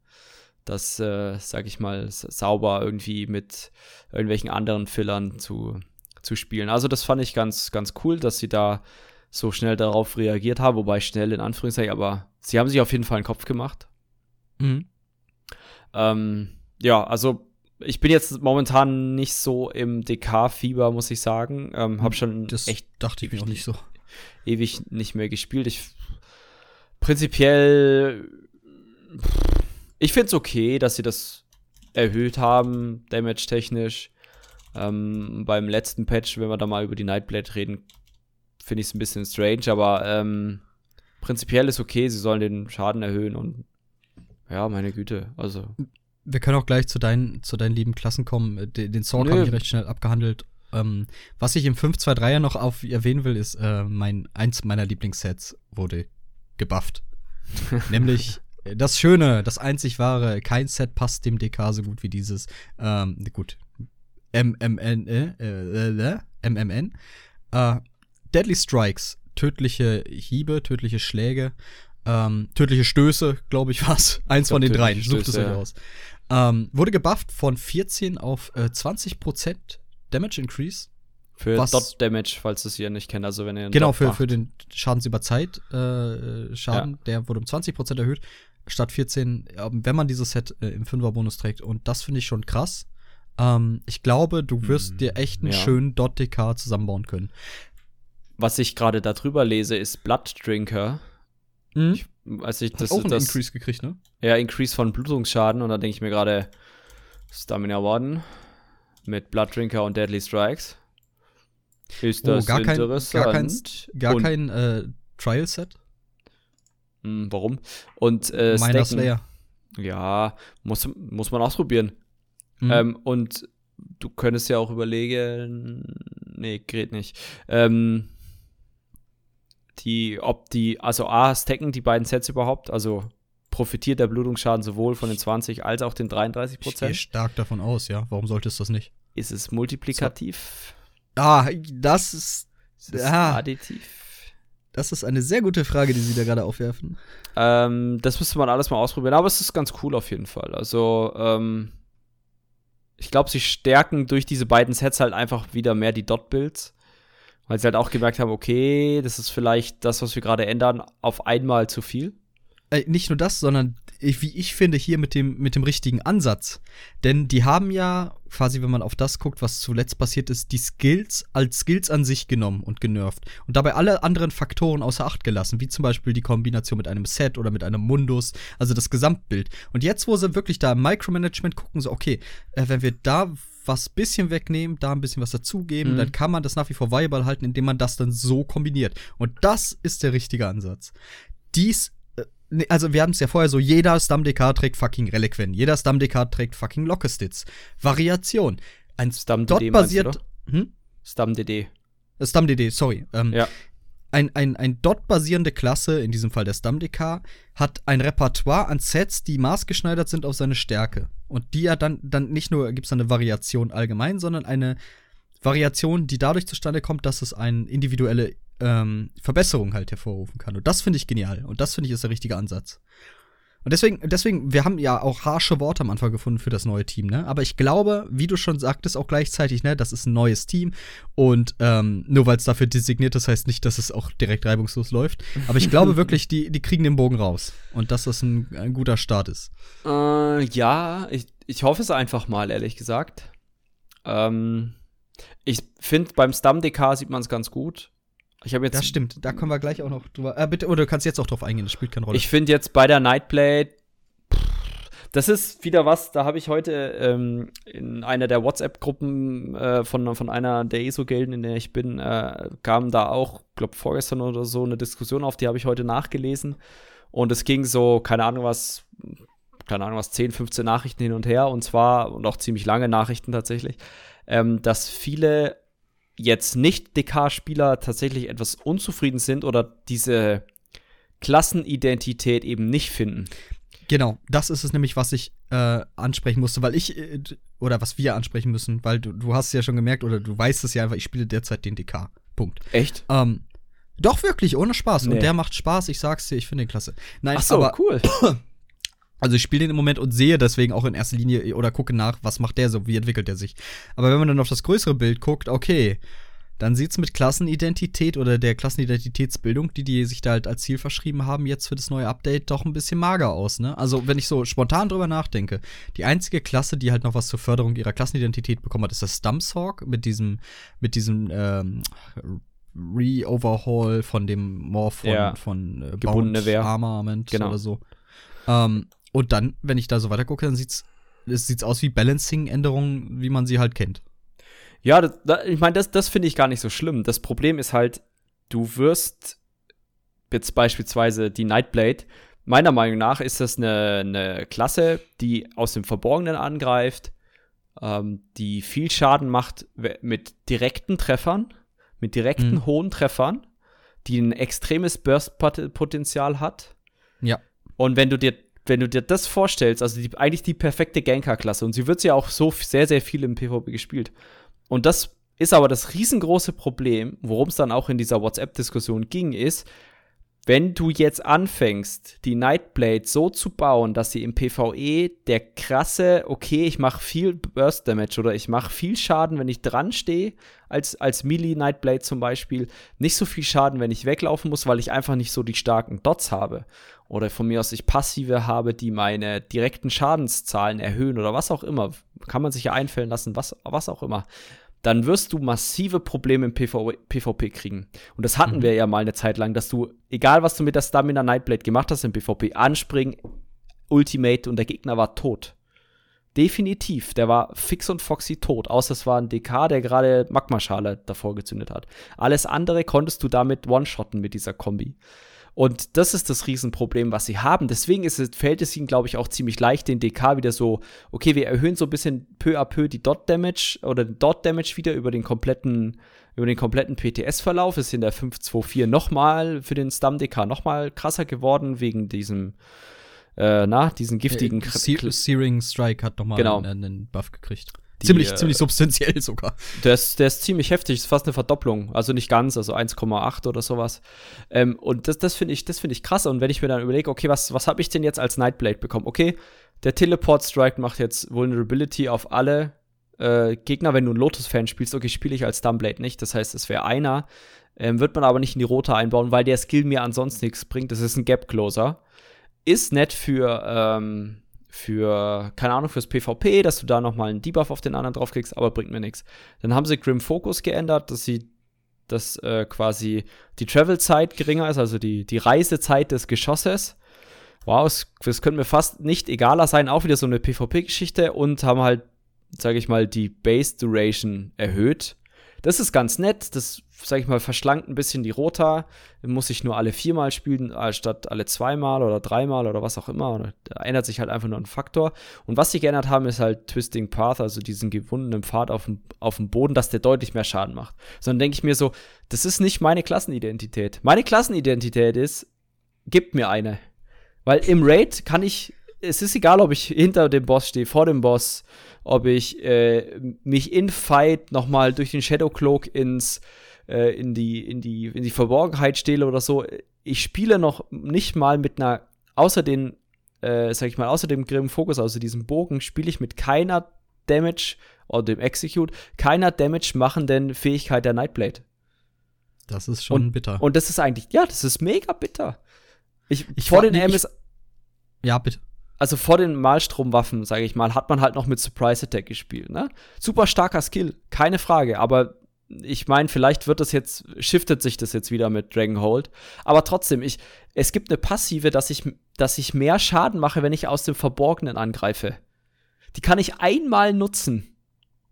S2: das, äh, sag ich mal, sauber irgendwie mit irgendwelchen anderen Fillern zu, zu spielen. Also das fand ich ganz, ganz cool, dass sie da so schnell darauf reagiert haben, wobei schnell in Anführungszeichen, aber sie haben sich auf jeden Fall einen Kopf gemacht.
S1: Mhm.
S2: Ähm, ja, also ich bin jetzt momentan nicht so im DK-Fieber, muss ich sagen. Ähm, hab schon
S1: Das
S2: echt
S1: dachte ich mir auch nicht so.
S2: ewig nicht mehr gespielt. Ich prinzipiell ich finde es okay, dass sie das erhöht haben, damage-technisch. Ähm, beim letzten Patch, wenn wir da mal über die Nightblade reden, finde ich es ein bisschen strange, aber ähm, prinzipiell ist okay, sie sollen den Schaden erhöhen und ja, meine Güte, also
S1: Wir können auch gleich zu deinen, zu deinen lieben Klassen kommen. Äh, Den, den
S2: Nö.
S1: habe ich recht schnell abgehandelt. Ähm, was ich im 5-2-3er noch auf erwähnen will, ist, äh, mein, eins meiner Lieblingssets wurde gebufft. Nämlich äh, das Schöne, das einzig wahre, kein Set passt dem DK so gut wie dieses, ähm, gut, MMN, äh, äh, äh, MMN. Äh, Deadly Strikes, tödliche Hiebe, tödliche Schläge, ähm, tödliche Stöße, glaube ich, was. Eins
S2: glaub,
S1: von den dreien, sucht es euch
S2: ja.
S1: aus. Ähm, wurde gebufft von 14 auf äh, 20% Damage Increase.
S2: für
S1: Was-
S2: Dot Damage, falls es ihr nicht kennt, also wenn ihr
S1: Genau,
S2: Dot
S1: für,
S2: macht.
S1: für den Schadens über Zeit äh, Schaden, der wurde um 20% erhöht, statt 14, äh, wenn man dieses Set äh, im 5er-Bonus trägt. Und das finde ich schon krass. Ähm, ich glaube, du wirst
S2: Hm,
S1: dir echt einen
S2: ja.
S1: schönen Dot-DK zusammenbauen können.
S2: Was ich gerade darüber lese, ist Blood Drinker.
S1: Mhm.
S2: Ich
S1: Hat
S2: das,
S1: auch einen
S2: das
S1: Increase gekriegt, ne?
S2: Ja, Increase von Blutungsschaden und da denke ich mir gerade Stamina Warden mit Blood Drinker und Deadly Strikes. Ist das
S1: oh, gar kein,
S2: interessant?
S1: gar kein, gar
S2: Und-
S1: kein äh, Trial-Set.
S2: Hm, warum? Und äh, Stacken,
S1: Slayer.
S2: Ja, muss, muss man ausprobieren.
S1: Mhm.
S2: Ähm, und du könntest ja auch überlegen, nee, geht nicht. Ähm, die, ob die, also A, stacken die beiden Sets überhaupt, also profitiert der Blutungsschaden sowohl von den 20 als auch den 33
S1: Ich gehe
S2: Prozent.
S1: stark davon aus, ja. Warum sollte es das nicht?
S2: Ist es multiplikativ?
S1: Ah, das ist,
S2: Ist es
S1: Ah.
S2: additiv?
S1: das ist eine sehr gute Frage, die Sie da gerade aufwerfen.
S2: Ähm, das müsste man alles mal ausprobieren, aber es ist ganz cool auf jeden Fall. Also, ähm, ich glaube, sie stärken durch diese beiden Sets halt einfach wieder mehr die Dot-Builds. Weil sie halt auch gemerkt haben, okay, das ist vielleicht das, was wir gerade ändern, auf einmal zu viel.
S1: Äh, nicht nur das, sondern ich, wie ich finde, hier mit dem, mit dem richtigen Ansatz. Denn die haben ja quasi, wenn man auf das guckt, was zuletzt passiert ist, die Skills als Skills an sich genommen und genervt. Und dabei alle anderen Faktoren außer Acht gelassen, wie zum Beispiel die Kombination mit einem Set oder mit einem Mundus, also das Gesamtbild. Und jetzt, wo sie wirklich da im Micromanagement gucken, so, okay, äh, wenn wir da was bisschen wegnehmen, da ein bisschen was dazugeben,
S2: Mhm.
S1: dann kann man das nach wie vor viable halten, indem man das dann so kombiniert. Und das ist der richtige Ansatz. Dies äh, nee, also wir haben es ja vorher so, jeder Stamm-DK trägt fucking Reliquien, jeder Stamm-DK trägt fucking Lockestits. Variation. Ein
S2: Stam-DD
S1: Dot-basiert.
S2: meinst
S1: Hm?
S2: Stam-DD.
S1: Äh, Stamm-DD, sorry. Ähm,
S2: Ja.
S1: Ein, ein, ein Dot-basierende Klasse, in diesem Fall der Stamm-DK, hat ein Repertoire an Sets, die maßgeschneidert sind auf seine Stärke. Und die ja dann, dann nicht nur gibt es eine Variation allgemein, sondern eine Variation, die dadurch zustande kommt, dass es eine individuelle ähm, Verbesserung halt hervorrufen kann. Und das finde ich genial. Und das finde ich ist der richtige Ansatz. Und deswegen, deswegen, wir haben ja auch harsche Worte am Anfang gefunden für das neue Team, ne? Aber ich glaube, wie du schon sagtest, auch gleichzeitig, ne, das ist ein neues Team. Und ähm, nur weil es dafür designiert ist, heißt nicht, dass es auch direkt reibungslos läuft. Aber ich glaube wirklich, die, die kriegen den Bogen raus. Und dass das ein, ein guter Start ist.
S2: Äh, ja, ich, ich hoffe es einfach mal, ehrlich gesagt. Ähm, ich finde, beim Stamm-DK sieht man es ganz gut. Ich habe jetzt
S1: Das stimmt, da kommen wir gleich auch noch drüber. Äh, bitte, oder du kannst jetzt auch drauf eingehen, das spielt keine Rolle.
S2: Ich finde jetzt bei der Nightblade, das ist wieder was, da habe ich heute ähm, in einer der WhatsApp-Gruppen äh, von, von einer der ESO-Gilden, in der ich bin, äh, kam da auch, glaube vorgestern oder so, eine Diskussion auf, die habe ich heute nachgelesen. Und es ging so, keine Ahnung was, keine Ahnung was, 10, 15 Nachrichten hin und her, und zwar, und auch ziemlich lange Nachrichten tatsächlich, ähm, dass viele jetzt nicht DK-Spieler tatsächlich etwas unzufrieden sind oder diese Klassenidentität eben nicht finden.
S1: Genau, das ist es nämlich, was ich äh, ansprechen musste, weil ich, äh, oder was wir ansprechen müssen, weil du, du hast es ja schon gemerkt, oder du weißt es ja einfach, ich spiele derzeit den DK. Punkt.
S2: Echt?
S1: Ähm, doch wirklich, ohne Spaß.
S2: Nee.
S1: Und der macht Spaß, ich sag's dir, ich finde den klasse. Nein,
S2: Ach so,
S1: aber
S2: cool.
S1: also ich spiele den im Moment und sehe deswegen auch in erster Linie oder gucke nach, was macht der so, wie entwickelt er sich. Aber wenn man dann auf das größere Bild guckt, okay, dann sieht's mit Klassenidentität oder der Klassenidentitätsbildung, die die sich da halt als Ziel verschrieben haben, jetzt für das neue Update doch ein bisschen mager aus, ne? Also, wenn ich so spontan drüber nachdenke, die einzige Klasse, die halt noch was zur Förderung ihrer Klassenidentität bekommen hat, ist das Stumpshawk mit diesem mit diesem ähm, Re-Overhaul von dem Morph von,
S2: Ja.
S1: von äh,
S2: Gebundene.
S1: Armament
S2: Genau.
S1: oder so. Ähm, und dann, wenn ich da so weiter gucke, dann sieht's es sieht's aus wie Balancing-Änderungen, wie man sie halt kennt.
S2: Ja, das, da, ich meine, das, das finde ich gar nicht so schlimm. Das Problem ist halt, du wirst jetzt beispielsweise die Nightblade, meiner Meinung nach ist das eine, eine Klasse, die aus dem Verborgenen angreift, ähm, die viel Schaden macht mit direkten Treffern, mit direkten
S1: Mhm.
S2: hohen Treffern, die ein extremes Burst-Potenzial hat.
S1: Ja.
S2: Und wenn du dir, wenn du dir das vorstellst, also die, eigentlich die perfekte Ganker-Klasse, und sie wird ja auch so sehr, sehr viel im PvP gespielt. Und das ist aber das riesengroße Problem, worum es dann auch in dieser WhatsApp-Diskussion ging, ist, wenn du jetzt anfängst, die Nightblade so zu bauen, dass sie im PvE der krasse, okay, ich mache viel Burst Damage oder ich mache viel Schaden, wenn ich dran stehe, als, als Melee Nightblade zum Beispiel, nicht so viel Schaden, wenn ich weglaufen muss, weil ich einfach nicht so die starken Dots habe. Oder von mir aus ich Passive habe, die meine direkten Schadenszahlen erhöhen oder was auch immer. Kann man sich ja einfällen lassen, was, was auch immer dann wirst du massive Probleme im PV PvP kriegen. Und das hatten
S1: Mhm.
S2: wir ja mal eine Zeit lang, dass du, egal was du mit der Stamina Nightblade gemacht hast im PvP, anspringen, Ultimate und der Gegner war tot. Definitiv, der war fix und foxy tot, außer es war ein DK, der gerade Magmaschale davor gezündet hat. Alles andere konntest du damit one-shotten mit dieser Kombi. Und das ist das Riesenproblem, was sie haben. Deswegen ist es, fällt es ihnen, glaube ich, auch ziemlich leicht, den DK wieder so, okay, wir erhöhen so ein bisschen peu à peu die Dot Damage oder den Dot Damage wieder über den kompletten, über den kompletten PTS-Verlauf. Ist in der 524 nochmal für den Stam DK nochmal krasser geworden, wegen diesem äh, na, diesen giftigen
S1: äh, Se Searing Strike hat nochmal
S2: Genau.
S1: einen, einen Buff gekriegt.
S2: Die,
S1: ziemlich,
S2: äh,
S1: ziemlich substanziell sogar.
S2: Der ist, der ist ziemlich heftig, ist fast eine Verdopplung. Also nicht ganz, also 1,8 oder sowas. Ähm, und das, das finde ich, das finde ich krass. Und wenn ich mir dann überlege, okay, was, was habe ich denn jetzt als Nightblade bekommen? Okay, der Teleport Strike macht jetzt Vulnerability auf alle äh, Gegner, wenn du einen Lotus-Fan spielst. Okay, spiele ich als Dumbblade nicht. Das heißt, es wäre einer. Ähm, wird man aber nicht in die Rote einbauen, weil der Skill mir ansonsten nichts bringt. Das ist ein Gap Closer. Ist nett für, ähm, für, keine Ahnung, fürs PvP, dass du da nochmal einen Debuff auf den anderen draufkriegst, aber bringt mir nichts. Dann haben sie Grim Focus geändert, dass sie dass äh, quasi die Travel-Zeit geringer ist, also die, die Reisezeit des Geschosses. Wow, es, das könnte mir fast nicht egaler sein, auch wieder so eine PvP-Geschichte und haben halt, sage ich mal, die Base-Duration erhöht. Das ist ganz nett, das, sage ich mal, verschlankt ein bisschen die Rota. Muss ich nur alle viermal spielen, statt alle zweimal oder dreimal oder was auch immer. Da ändert sich halt einfach nur ein Faktor. Und was sie geändert haben, ist halt Twisting Path, also diesen gewundenen Pfad auf dem, auf dem Boden, dass der deutlich mehr Schaden macht. Sondern denke ich mir so, das ist nicht meine Klassenidentität. Meine Klassenidentität ist, gibt mir eine. Weil im Raid kann ich, es ist egal, ob ich hinter dem Boss stehe, vor dem Boss, ob ich äh, mich in Fight nochmal durch den Shadow Cloak ins, äh, in, die, in, die, in die Verborgenheit stehle oder so. Ich spiele noch nicht mal mit einer, außer den, äh, sag ich mal, außer dem Grim Focus, außer diesem Bogen, spiele ich mit keiner Damage oder dem Execute, keiner Damage machenden Fähigkeit der Nightblade.
S1: Das ist schon bitter.
S2: Und das ist eigentlich, ja, das ist mega bitter. Ich,
S1: Ich
S2: vor den
S1: mich-
S2: MS,
S1: ja, bitte.
S2: also vor den Malstromwaffen, sage ich mal, hat man halt noch mit Surprise Attack gespielt, ne? Super starker Skill, keine Frage, aber ich meine, vielleicht wird das jetzt, shiftet sich das jetzt wieder mit Dragonhold. Aber trotzdem, ich, es gibt eine Passive, dass ich, dass ich mehr Schaden mache, wenn ich aus dem Verborgenen angreife. Die kann ich einmal nutzen.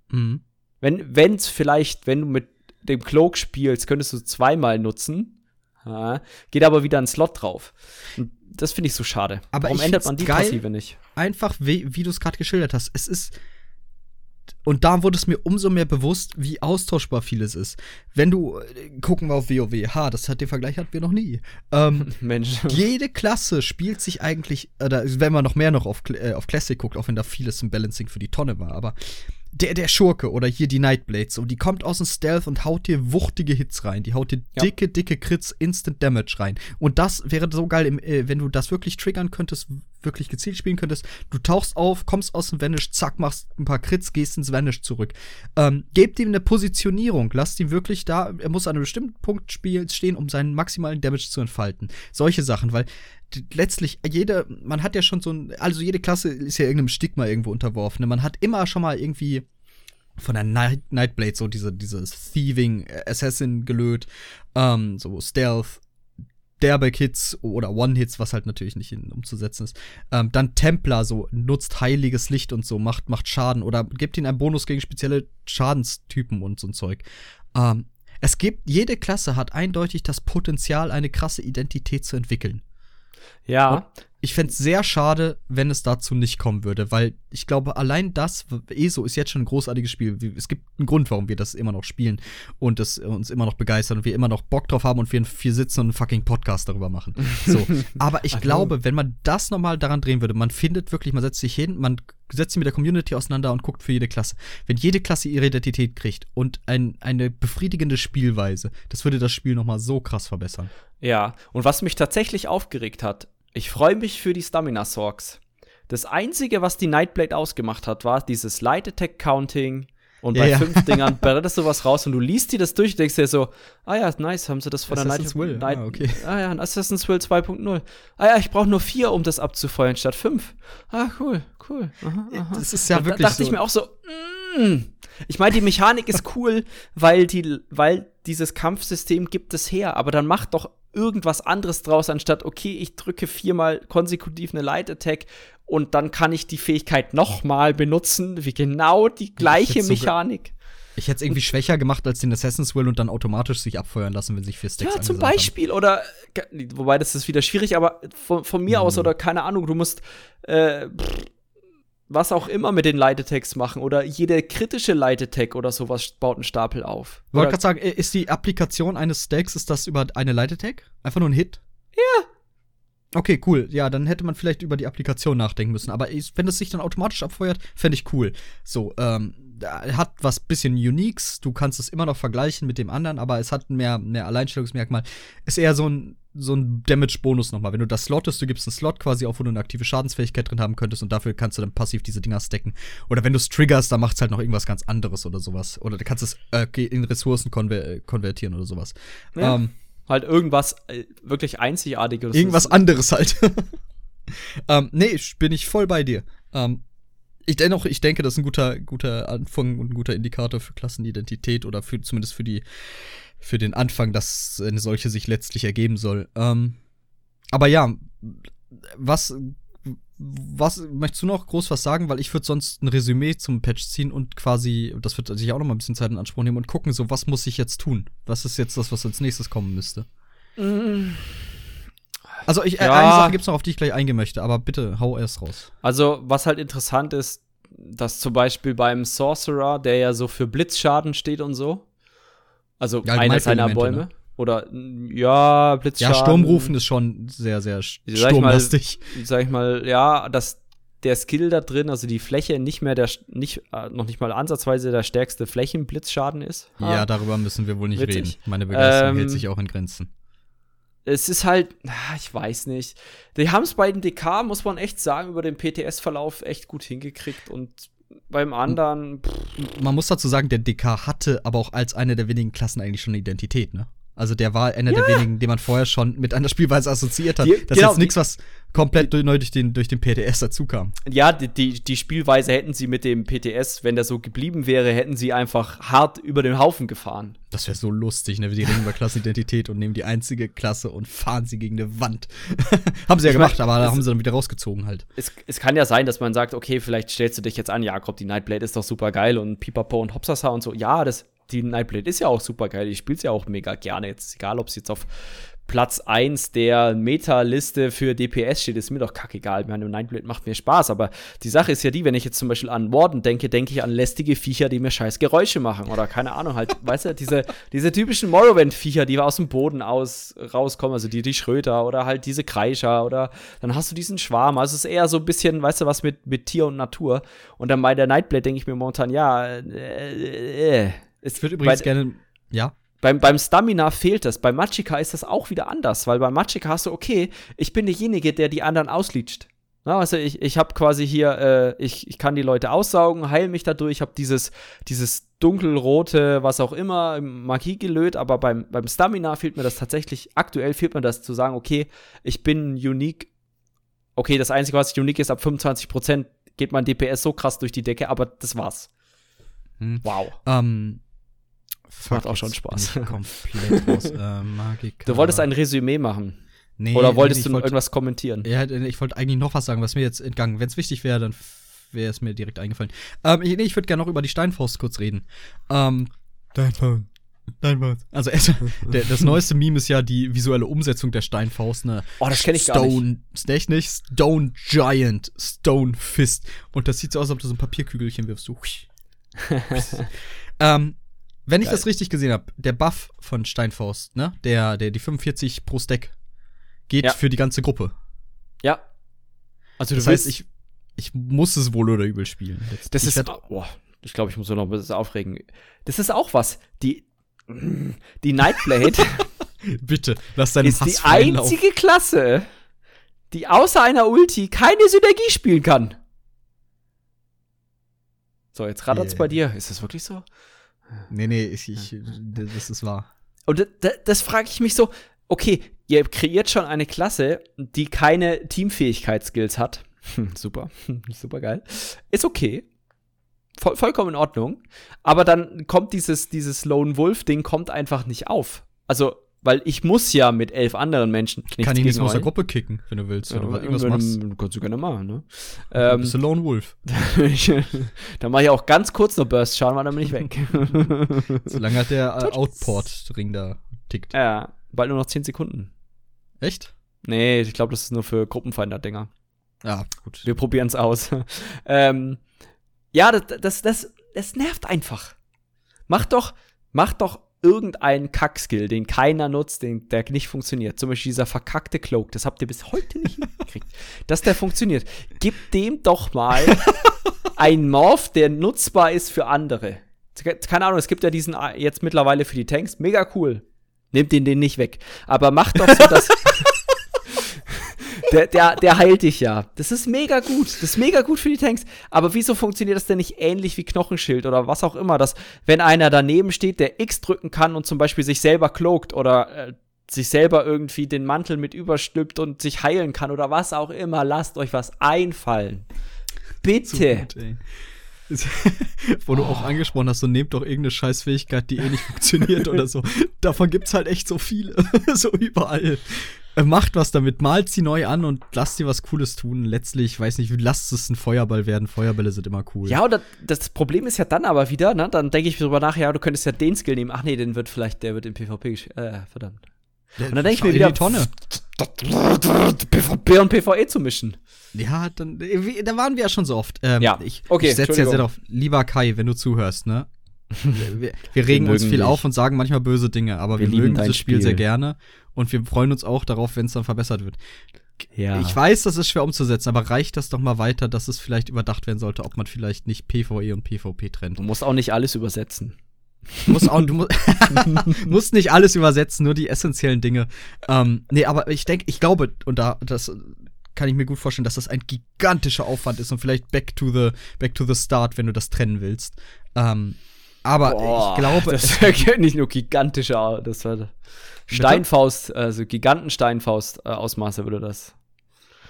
S1: Mhm.
S2: Wenn, wenn's vielleicht, wenn du mit dem Cloak spielst, könntest du zweimal nutzen. Ja, geht aber wieder ein Slot drauf. Und das finde ich so schade.
S1: Aber
S2: Warum
S1: ich
S2: ändert man die. Passive nicht?
S1: Einfach, wie, wie du es gerade geschildert hast. Es ist. Und da wurde es mir umso mehr bewusst, wie austauschbar vieles ist. Wenn du, äh, gucken wir auf WoW, ha, das hat den Vergleich hatten wir noch nie. Ähm,
S2: Mensch.
S1: jede Klasse spielt sich eigentlich, oder wenn man noch mehr noch auf, äh, auf Classic guckt, auch wenn da vieles im Balancing für die Tonne war, aber der, der Schurke oder hier die Nightblade, so, die kommt aus dem Stealth und haut dir wuchtige Hits rein. Die haut dir
S2: Ja.
S1: dicke, dicke Crits, Instant Damage rein. Und das wäre so geil, im, äh, wenn du das wirklich triggern könntest, wirklich gezielt spielen könntest. Du tauchst auf, kommst aus dem Vanish, zack, machst ein paar Crits, gehst ins Vanish zurück. Ähm, gebt ihm eine Positionierung, lasst ihn wirklich da, er muss an einem bestimmten Punkt stehen, um seinen maximalen Damage zu entfalten. Solche Sachen, weil letztlich jede, man hat ja schon so ein, also jede Klasse ist ja irgendeinem Stigma irgendwo unterworfen. ne? Man hat immer schon mal irgendwie von der Night, Nightblade so diese, dieses Thieving Assassin gelöt, ähm, so Stealth, Derbeck-Hits oder One-Hits, was halt natürlich nicht umzusetzen ist. Ähm, dann Templar, so nutzt heiliges Licht und so, macht, macht Schaden oder gibt ihnen einen Bonus gegen spezielle Schadenstypen und so ein Zeug. Ähm, es gibt, jede Klasse hat eindeutig das Potenzial, eine krasse Identität zu entwickeln.
S2: Ja,
S1: Ich fänd's sehr schade, wenn es dazu nicht kommen würde, weil ich glaube, allein das, ESO ist jetzt schon ein großartiges Spiel. Es gibt einen Grund, warum wir das immer noch spielen und es uns immer noch begeistert und wir immer noch Bock drauf haben und wir hier sitzen und einen fucking Podcast darüber machen. So. Aber ich glaube, wenn man das nochmal daran drehen würde, man findet wirklich, man setzt sich hin, man setzt sich mit der Community auseinander und guckt für jede Klasse. Wenn jede Klasse ihre Identität kriegt und ein, eine befriedigende Spielweise, das würde das Spiel nochmal so krass verbessern.
S2: ja. Und was mich tatsächlich aufgeregt hat, ich freue mich für die Stamina Sorgs. Das einzige, was die Nightblade ausgemacht hat, war dieses Light Attack Counting. Und
S1: Ja,
S2: bei
S1: ja.
S2: fünf Dingern brettest du was raus und du liest dir das durch und denkst dir so, ah ja, nice, haben sie das von
S1: Assassin's
S2: der
S1: Will,
S2: Night,
S1: ah, okay.
S2: Ah ja, Assassin's Will 2.0. Ah ja, ich brauche nur vier, um das abzufeuern, statt fünf. Ah, cool, cool. Aha, aha.
S1: Das ist ja
S2: Und
S1: wirklich
S2: Da dachte
S1: so.
S2: ich mir auch so, mm. ich meine, die Mechanik ist cool, weil, die, weil dieses Kampfsystem gibt es her, aber dann macht doch irgendwas anderes draus, anstatt, okay, ich drücke viermal konsekutiv eine Light Attack und dann kann ich die Fähigkeit nochmal benutzen, wie genau die gleiche
S1: sogar-
S2: Mechanik.
S1: Ich hätte es irgendwie schwächer gemacht als den Assassin's Will und dann automatisch sich abfeuern lassen, wenn sich vier Stacks
S2: Ja, zum Beispiel. Oder, ge- wobei das ist wieder schwierig, aber von, von mir aus
S1: Mhm.
S2: oder keine Ahnung, du musst äh, pff, was auch immer mit den Attacks machen oder jede kritische Attack oder sowas baut einen Stapel auf.
S1: Wollte gerade sagen, ist die Applikation eines Stacks, ist das über eine Attack? Einfach nur ein Hit? Okay, cool. Ja, dann hätte man vielleicht über die Applikation nachdenken müssen. Aber wenn es sich dann automatisch abfeuert, fände ich cool. So, ähm, hat was bisschen Uniques. Du kannst es immer noch vergleichen mit dem anderen, aber es hat mehr, mehr Alleinstellungsmerkmal. Ist eher so ein, so ein Damage-Bonus nochmal. Wenn du das slottest, du gibst einen Slot quasi auf, wo du eine aktive Schadensfähigkeit drin haben könntest und dafür kannst du dann passiv diese Dinger stacken. Oder wenn du es triggerst, dann macht es halt noch irgendwas ganz anderes oder sowas. Oder du kannst es äh, in Ressourcen konver konvertieren oder sowas.
S2: Ja. Ähm, halt irgendwas äh, wirklich Einzigartiges.
S1: Irgendwas anderes halt. ähm, nee, bin ich voll bei dir. Ähm, ich dennoch, ich denke, das ist ein guter, guter Anfang und ein guter Indikator für Klassenidentität oder für zumindest für die, für den Anfang, dass eine solche sich letztlich ergeben soll. Ähm, aber ja, was, was möchtest du noch groß was sagen? Weil ich würde sonst ein Resümee zum Patch ziehen und quasi, das wird sich auch noch mal ein bisschen Zeit in Anspruch nehmen und gucken, so was muss ich jetzt tun? Was ist jetzt das, was als nächstes kommen müsste? Also ich, äh, ja. eine Sache gibt es noch, auf die ich gleich eingehen möchte, aber bitte hau erst raus.
S2: Also was halt interessant ist, dass zum Beispiel beim Sorcerer, der ja so für Blitzschaden steht und so, also ja, einer seiner Bäume. Ne? Oder ja, Blitzschaden.
S1: Ja, Sturmrufen ist schon sehr, sehr sturmlastig.
S2: Sag ich, mal, sag ich mal, ja, dass der Skill da drin, also die Fläche nicht mehr der nicht äh, noch nicht mal ansatzweise der stärkste Flächenblitzschaden ist.
S1: Ha? Ja, darüber müssen wir wohl nicht Witzig. reden. Meine Begeisterung ähm, hält sich auch in Grenzen.
S2: Es ist halt, ich weiß nicht. Die haben es bei den DK, muss man echt sagen, über den PTS-Verlauf echt gut hingekriegt und beim anderen.
S1: Pff. Man muss dazu sagen, der DK hatte aber auch als eine der wenigen Klassen eigentlich schon eine Identität, ne? Also der war einer ja. der wenigen, den man vorher schon mit einer Spielweise assoziiert hat. Die, das genau, ist jetzt nichts, was komplett die, neu durch den, durch den PTS dazukam.
S2: Ja, die, die, die Spielweise hätten sie mit dem PTS, wenn der so geblieben wäre, hätten sie einfach hart über den Haufen gefahren.
S1: Das wäre so lustig, ne? Die reden über Klassenidentität und nehmen die einzige Klasse und fahren sie gegen eine Wand. haben sie ja ich gemacht, mein, aber da haben sie dann wieder rausgezogen halt.
S2: Es, es kann ja sein, dass man sagt, okay, vielleicht stellst du dich jetzt an, Jakob, die Nightblade ist doch super geil und Pipapo und Hopsasa und so. Ja, das die Nightblade ist ja auch super geil. Ich spiele es ja auch mega gerne. Jetzt egal, ob es jetzt auf Platz 1 der Meta-Liste für DPS steht, ist mir doch kackegal. Meine Nightblade macht mir Spaß. Aber die Sache ist ja die, wenn ich jetzt zum Beispiel an Warden denke, denke ich an lästige Viecher, die mir scheiß Geräusche machen. Oder keine Ahnung, halt, weißt du, diese, diese typischen Morrowind-Viecher, die aus dem Boden aus, rauskommen, also die, die Schröter oder halt diese Kreischer oder dann hast du diesen Schwarm. Also es ist eher so ein bisschen, weißt du, was mit, mit Tier und Natur. Und dann bei der Nightblade denke ich mir momentan, ja, äh, äh, äh
S1: es wird übrigens bei, gerne. Ja.
S2: Beim, beim Stamina fehlt es. Bei Machika ist das auch wieder anders, weil bei Machika hast du, okay, ich bin derjenige, der die anderen auslitscht. Na, also ich, ich habe quasi hier, äh, ich, ich kann die Leute aussaugen, heil mich dadurch, habe dieses, dieses dunkelrote, was auch immer, Magie gelöt, aber beim, beim Stamina fehlt mir das tatsächlich, aktuell fehlt mir das zu sagen, okay, ich bin unique. Okay, das Einzige, was unique ist, ab 25% geht mein DPS so krass durch die Decke, aber das war's.
S1: Hm. Wow. Ähm,
S2: das macht auch schon Spaß.
S1: Komplett aus äh,
S2: Magika. Du wolltest ein Resümee machen. Nee, Oder wolltest nee, du wollt, irgendwas kommentieren?
S1: Ja, ich wollte eigentlich noch was sagen, was mir jetzt entgangen. Wenn es wichtig wäre, dann wäre es mir direkt eingefallen. Ähm, ich, nee, ich würde gerne noch über die Steinfaust kurz reden. Ähm, Steinfaust. Steinfaust. Also der, das neueste Meme ist ja die visuelle Umsetzung der Steinfaust. Ne?
S2: Oh, das kenne ich Stone, gar nicht.
S1: Stone, nicht? Stone Giant, Stone Fist. Und das sieht so aus, als ob du so ein Papierkügelchen wirfst. So. ähm, wenn ich Geil. das richtig gesehen habe, der Buff von Steinfaust, ne? Der, der die 45 pro Stack geht ja. für die ganze Gruppe.
S2: Ja.
S1: Also das heißt, ich, ich muss es wohl oder übel spielen.
S2: Jetzt, das ich ist, boah, ich glaube, ich muss noch ein bisschen aufregen. Das ist auch was. Die, die Nightblade.
S1: Bitte, lass deinen
S2: ist Hass die einzige Lauf. Klasse, die außer einer Ulti keine Synergie spielen kann. So, jetzt rattert's yeah. bei dir. Ist das wirklich so?
S1: Nee, nee, ich, ich, das ist wahr.
S2: Und das, das frage ich mich so, okay, ihr kreiert schon eine Klasse, die keine Teamfähigkeitsskills hat. Hm, super, super geil. Ist okay. Voll, vollkommen in Ordnung. Aber dann kommt dieses, dieses Lone Wolf-Ding kommt einfach nicht auf. Also, weil ich muss ja mit elf anderen Menschen
S1: nicht Kann ihn jetzt aus der Gruppe kicken, wenn du willst, ja, oder irgendwas machst.
S2: Kannst du gerne machen, ne?
S1: Ähm, bist du Lone Wolf.
S2: dann mache ich auch ganz kurz noch Burst schauen, weil dann bin ich weg.
S1: Solange hat der äh, Outport-Ring da tickt.
S2: Ja, bald nur noch zehn Sekunden.
S1: Echt?
S2: Nee, ich glaube, das ist nur für Gruppenfinder-Dinger.
S1: Ja, gut.
S2: Wir probieren es aus. ähm, ja, das, das, das, das nervt einfach. Mach doch, mach doch irgendeinen Kackskill, den keiner nutzt, den, der nicht funktioniert. Zum Beispiel dieser verkackte Cloak, das habt ihr bis heute nicht hingekriegt, dass der funktioniert. Gebt dem doch mal einen Morph, der nutzbar ist für andere. Keine Ahnung, es gibt ja diesen äh, jetzt mittlerweile für die Tanks, mega cool. Nehmt den den nicht weg. Aber macht doch so, dass. der, der, der heilt dich ja. Das ist mega gut. Das ist mega gut für die Tanks. Aber wieso funktioniert das denn nicht ähnlich wie Knochenschild oder was auch immer, dass wenn einer daneben steht, der X drücken kann und zum Beispiel sich selber cloakt oder äh, sich selber irgendwie den Mantel mit überstülpt und sich heilen kann oder was auch immer, lasst euch was einfallen. Bitte.
S1: Wo du auch angesprochen hast, so nehmt doch irgendeine Scheißfähigkeit, die eh nicht funktioniert oder so. Davon gibt's halt echt so viele. so überall. Äh, macht was damit, malt sie neu an und lasst sie was Cooles tun. Letztlich, weiß nicht, lasst es ein Feuerball werden. Feuerbälle sind immer cool.
S2: Ja, und das Problem ist ja dann aber wieder, ne, dann denke ich drüber nach, ja, du könntest ja den Skill nehmen. Ach nee, den wird vielleicht, der wird im PvP gespielt. Äh, verdammt.
S1: Der und dann denke ich mir wieder,
S2: die Tonne. PvP und PvE zu mischen.
S1: Ja, dann, da waren wir ja schon so oft. Ähm,
S2: ja,
S1: ich, okay, ich setze ja sehr darauf. Lieber Kai, wenn du zuhörst, ne? wir, wir regen wir uns viel dich. auf und sagen manchmal böse Dinge, aber wir, wir mögen dieses Spiel, Spiel sehr gerne und wir freuen uns auch darauf, wenn es dann verbessert wird. Ja. Ich weiß, das ist schwer umzusetzen, aber reicht das doch mal weiter, dass es vielleicht überdacht werden sollte, ob man vielleicht nicht PvE und PvP trennt.
S2: Du musst auch nicht alles übersetzen.
S1: Muss auch, du mu musst nicht alles übersetzen, nur die essentiellen Dinge. Ähm, nee, aber ich denke, ich glaube, und da, das kann ich mir gut vorstellen, dass das ein gigantischer Aufwand ist und vielleicht back to the, back to the start, wenn du das trennen willst. Ähm, aber Boah, ich glaube.
S2: Das ist nicht nur gigantischer, das war Steinfaust, also Gigantensteinfaust-Ausmaße äh, würde das.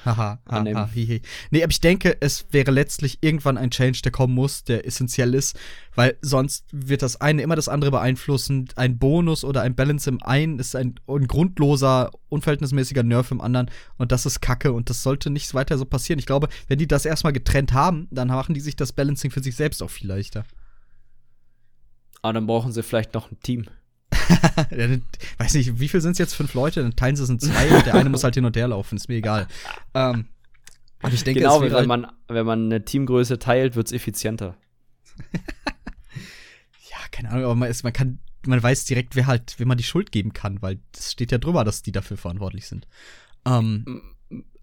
S1: Haha, haha, hihi. Nee, aber ich denke, es wäre letztlich irgendwann ein Change, der kommen muss, der essentiell ist, weil sonst wird das eine immer das andere beeinflussen. Ein Bonus oder ein Balance im einen ist ein, ein grundloser, unverhältnismäßiger Nerv im anderen und das ist Kacke und das sollte nicht weiter so passieren. Ich glaube, wenn die das erstmal getrennt haben, dann machen die sich das Balancing für sich selbst auch viel leichter.
S2: Aber ah, dann brauchen sie vielleicht noch ein Team.
S1: weiß nicht, wie viel sind es jetzt? Fünf Leute? Dann teilen sie es in zwei und der eine muss halt hin und her laufen. Ist mir egal. Ähm,
S2: und ich denke, genau, wenn halt man, wenn man eine Teamgröße teilt, wird es effizienter.
S1: ja, keine Ahnung, aber man, ist, man kann, man weiß direkt, wer halt, wem man die Schuld geben kann, weil es steht ja drüber, dass die dafür verantwortlich sind. Ähm,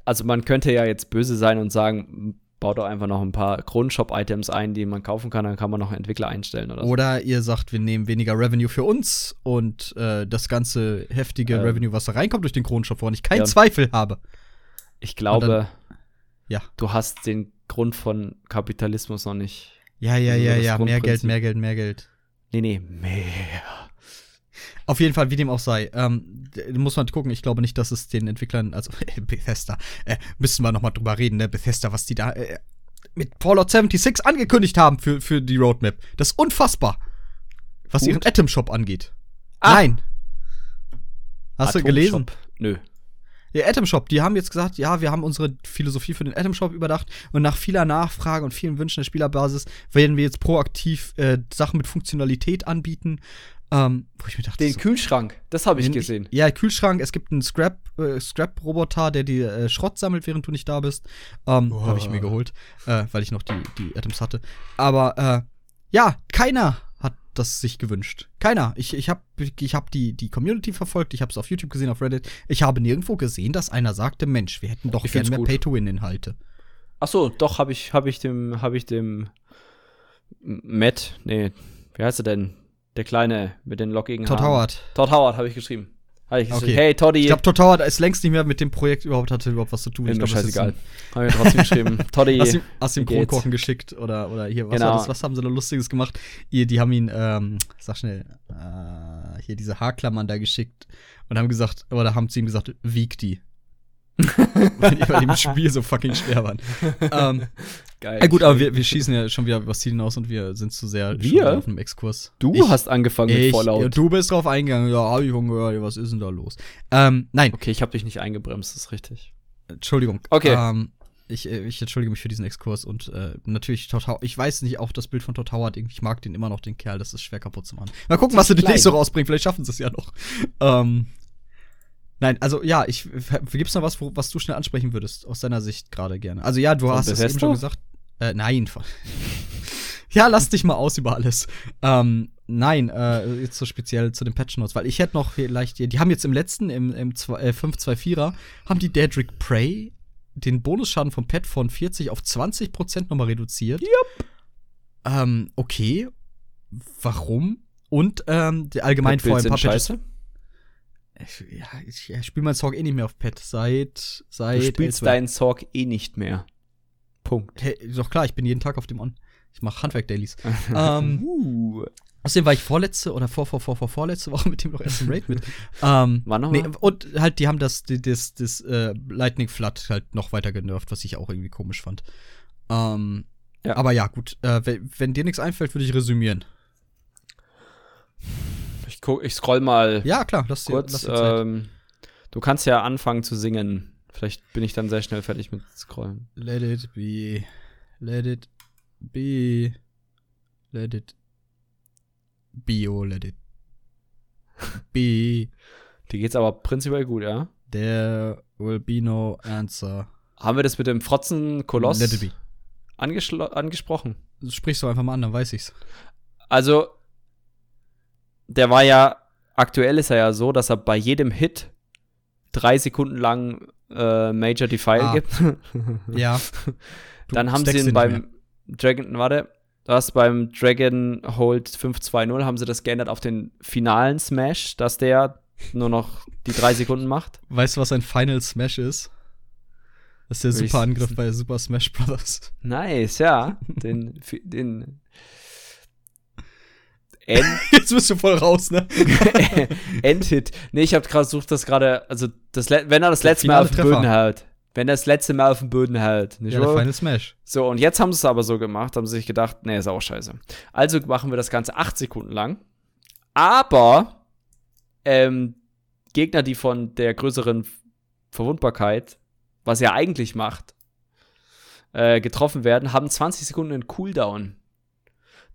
S2: also man könnte ja jetzt böse sein und sagen, baut doch einfach noch ein paar Grundshop-Items ein, die man kaufen kann, dann kann man noch Entwickler einstellen oder
S1: so. Oder ihr sagt, wir nehmen weniger Revenue für uns und äh, das ganze heftige ähm, Revenue, was da reinkommt durch den Kronenshop, woran ich keinen ja. Zweifel habe.
S2: Ich glaube, dann, ja. du hast den Grund von Kapitalismus noch nicht.
S1: Ja, ja, ja, ja, mehr Geld, mehr Geld, mehr Geld.
S2: Nee, nee, mehr.
S1: Auf jeden Fall, wie dem auch sei, ähm, muss man gucken. Ich glaube nicht, dass es den Entwicklern, also äh, Bethesda, äh, müssen wir noch mal drüber reden, ne? Bethesda, was die da äh, mit Fallout 76 angekündigt haben für, für die Roadmap. Das ist unfassbar. Was Gut. ihren Atom Shop angeht. Ah. Nein. Hast Atom du gelesen? Shop?
S2: Nö.
S1: Der Atom Shop, die haben jetzt gesagt, ja, wir haben unsere Philosophie für den Atom Shop überdacht und nach vieler Nachfrage und vielen Wünschen der Spielerbasis werden wir jetzt proaktiv äh, Sachen mit Funktionalität anbieten, ähm, wo ich mir dachte,
S2: den so, Kühlschrank, das habe ich den, gesehen.
S1: Ja, Kühlschrank. Es gibt einen Scrap, äh, Scrap-Roboter, der die äh, Schrott sammelt, während du nicht da bist. Ähm, oh. Habe ich mir geholt, äh, weil ich noch die, die Atoms hatte. Aber äh, ja, keiner hat das sich gewünscht. Keiner. Ich, ich habe ich hab die, die Community verfolgt, ich habe es auf YouTube gesehen, auf Reddit. Ich habe nirgendwo gesehen, dass einer sagte, Mensch, wir hätten doch gerne mehr Pay-to-Win-Inhalte.
S2: Ach so, doch, habe ich, hab ich dem, habe ich dem Matt, nee, wie heißt er denn? Der Kleine mit den lockigen
S1: Todd Haaren. Howard.
S2: Todd Howard habe ich geschrieben. Hab ich
S1: geschrieben. Okay. Hey, Toddy. Ich glaube, Todd Howard ist längst nicht mehr mit dem Projekt überhaupt, hatte überhaupt was zu tun.
S2: Ist mir scheißegal. Habe ich trotzdem geschrieben. Toddy.
S1: Hast ihm, hast ihm Kronkorken geschickt oder, oder hier, was genau. das? Was haben sie da Lustiges gemacht? Ihr, die haben ihn, ähm, sag schnell, äh, hier diese Haarklammern da geschickt und haben gesagt, oder haben zu ihm gesagt, wieg die. weil die bei dem Spiel so fucking schwer waren. ähm, Geil. Ja, gut, aber wir, wir schießen ja schon wieder was hinaus und wir sind zu sehr
S2: wir?
S1: auf einem Exkurs.
S2: Du ich, hast angefangen ich, mit Fallout. Ja,
S1: du bist drauf eingegangen. Ja, hab ich schon gehört. Was ist denn da los? Ähm, nein.
S2: Okay, ich habe dich nicht eingebremst, das ist richtig.
S1: Entschuldigung.
S2: Okay.
S1: Ähm, ich, äh, ich entschuldige mich für diesen Exkurs und äh, natürlich Todd Howard, ich weiß nicht, auch das Bild von Todd Howard, ich mag den immer noch, den Kerl, das ist schwer kaputt zu machen. Mal gucken, was sie nicht so rausbringen, vielleicht schaffen sie es ja noch. Ähm, Nein, also ja, ich gibt's noch was, wo, was du schnell ansprechen würdest aus deiner Sicht gerade gerne. Also ja, du Von hast es eben schon gesagt. Äh, nein. ja, lass dich mal aus über alles. Ähm, Nein, äh, jetzt so speziell zu den Patch Notes, weil ich hätte noch vielleicht, die haben jetzt im letzten, im, im zwei- äh, 524er, haben die Daedric Prey den Bonusschaden vom Pet von 40 auf 20% nochmal reduziert. Yep. Ähm, okay. Warum? Und ähm, allgemein
S2: Pet
S1: vor ein paar Patches.
S2: scheiße.
S1: Ich, ja, ich, ich spiele meinen Song eh nicht mehr auf Pet. Seit, seit
S2: Du spielst
S1: L2.
S2: deinen Sorg eh nicht mehr. Punkt.
S1: Hey, ist doch klar, ich bin jeden Tag auf dem On. Ich mache Handwerk-Dailies. ähm,
S2: Uh.
S1: außerdem war ich vorletzte oder vor, vor, vor, vor, vorletzte Woche mit dem noch erst im Raid mit. ähm,
S2: Wann noch
S1: nee, und halt, die haben das, das, das, äh, Lightning Flood halt noch weiter genervt, was ich auch irgendwie komisch fand. Ähm,
S2: Ja.
S1: Aber ja, gut, äh, wenn, wenn dir nichts einfällt, würde ich resümieren.
S2: Ich, guck, ich scroll mal
S1: Ja, klar, lass dir, lass
S2: kurz.
S1: dir Zeit.
S2: Ähm, du kannst ja anfangen zu singen. Vielleicht bin ich dann sehr schnell fertig mit Scrollen.
S1: Let it be. Let it be. Let it be. Oh, let it be.
S2: Dir geht's aber prinzipiell gut, ja?
S1: There will be no answer.
S2: Haben wir das mit dem Frotzen Koloss
S1: Let it be.
S2: angesprochen?
S1: Sprichst du einfach mal an, dann weiß ich's.
S2: Also, der war ja, aktuell ist er ja so, dass er bei jedem Hit drei Sekunden lang äh, Major Defile
S1: Ah.
S2: gibt.
S1: Ja. Du
S2: Dann haben sie ihn
S1: mehr.
S2: beim Dragon, warte, du hast beim Dragon Hold 520 haben sie das geändert auf den finalen Smash, dass der nur noch die drei Sekunden macht.
S1: Weißt du, was ein Final Smash ist? Das ist der
S2: Will
S1: super Angriff bei Super Smash Bros.
S2: Nice, ja. Den, den End,
S1: Jetzt bist du voll raus, ne?
S2: Endhit. Nee, ich habe gerade versucht, das gerade, also das, wenn er das letzte Mal auf den. Boden hält. Wenn er das letzte Mal auf den Boden hält. Nicht
S1: Ja, der? Final Smash.
S2: So, und jetzt haben sie es aber so gemacht, haben sie sich gedacht, nee, ist auch scheiße. Also machen wir das Ganze acht Sekunden lang. Aber ähm, Gegner, die von der größeren Verwundbarkeit, was er eigentlich macht, äh, getroffen werden, haben 20 Sekunden einen Cooldown.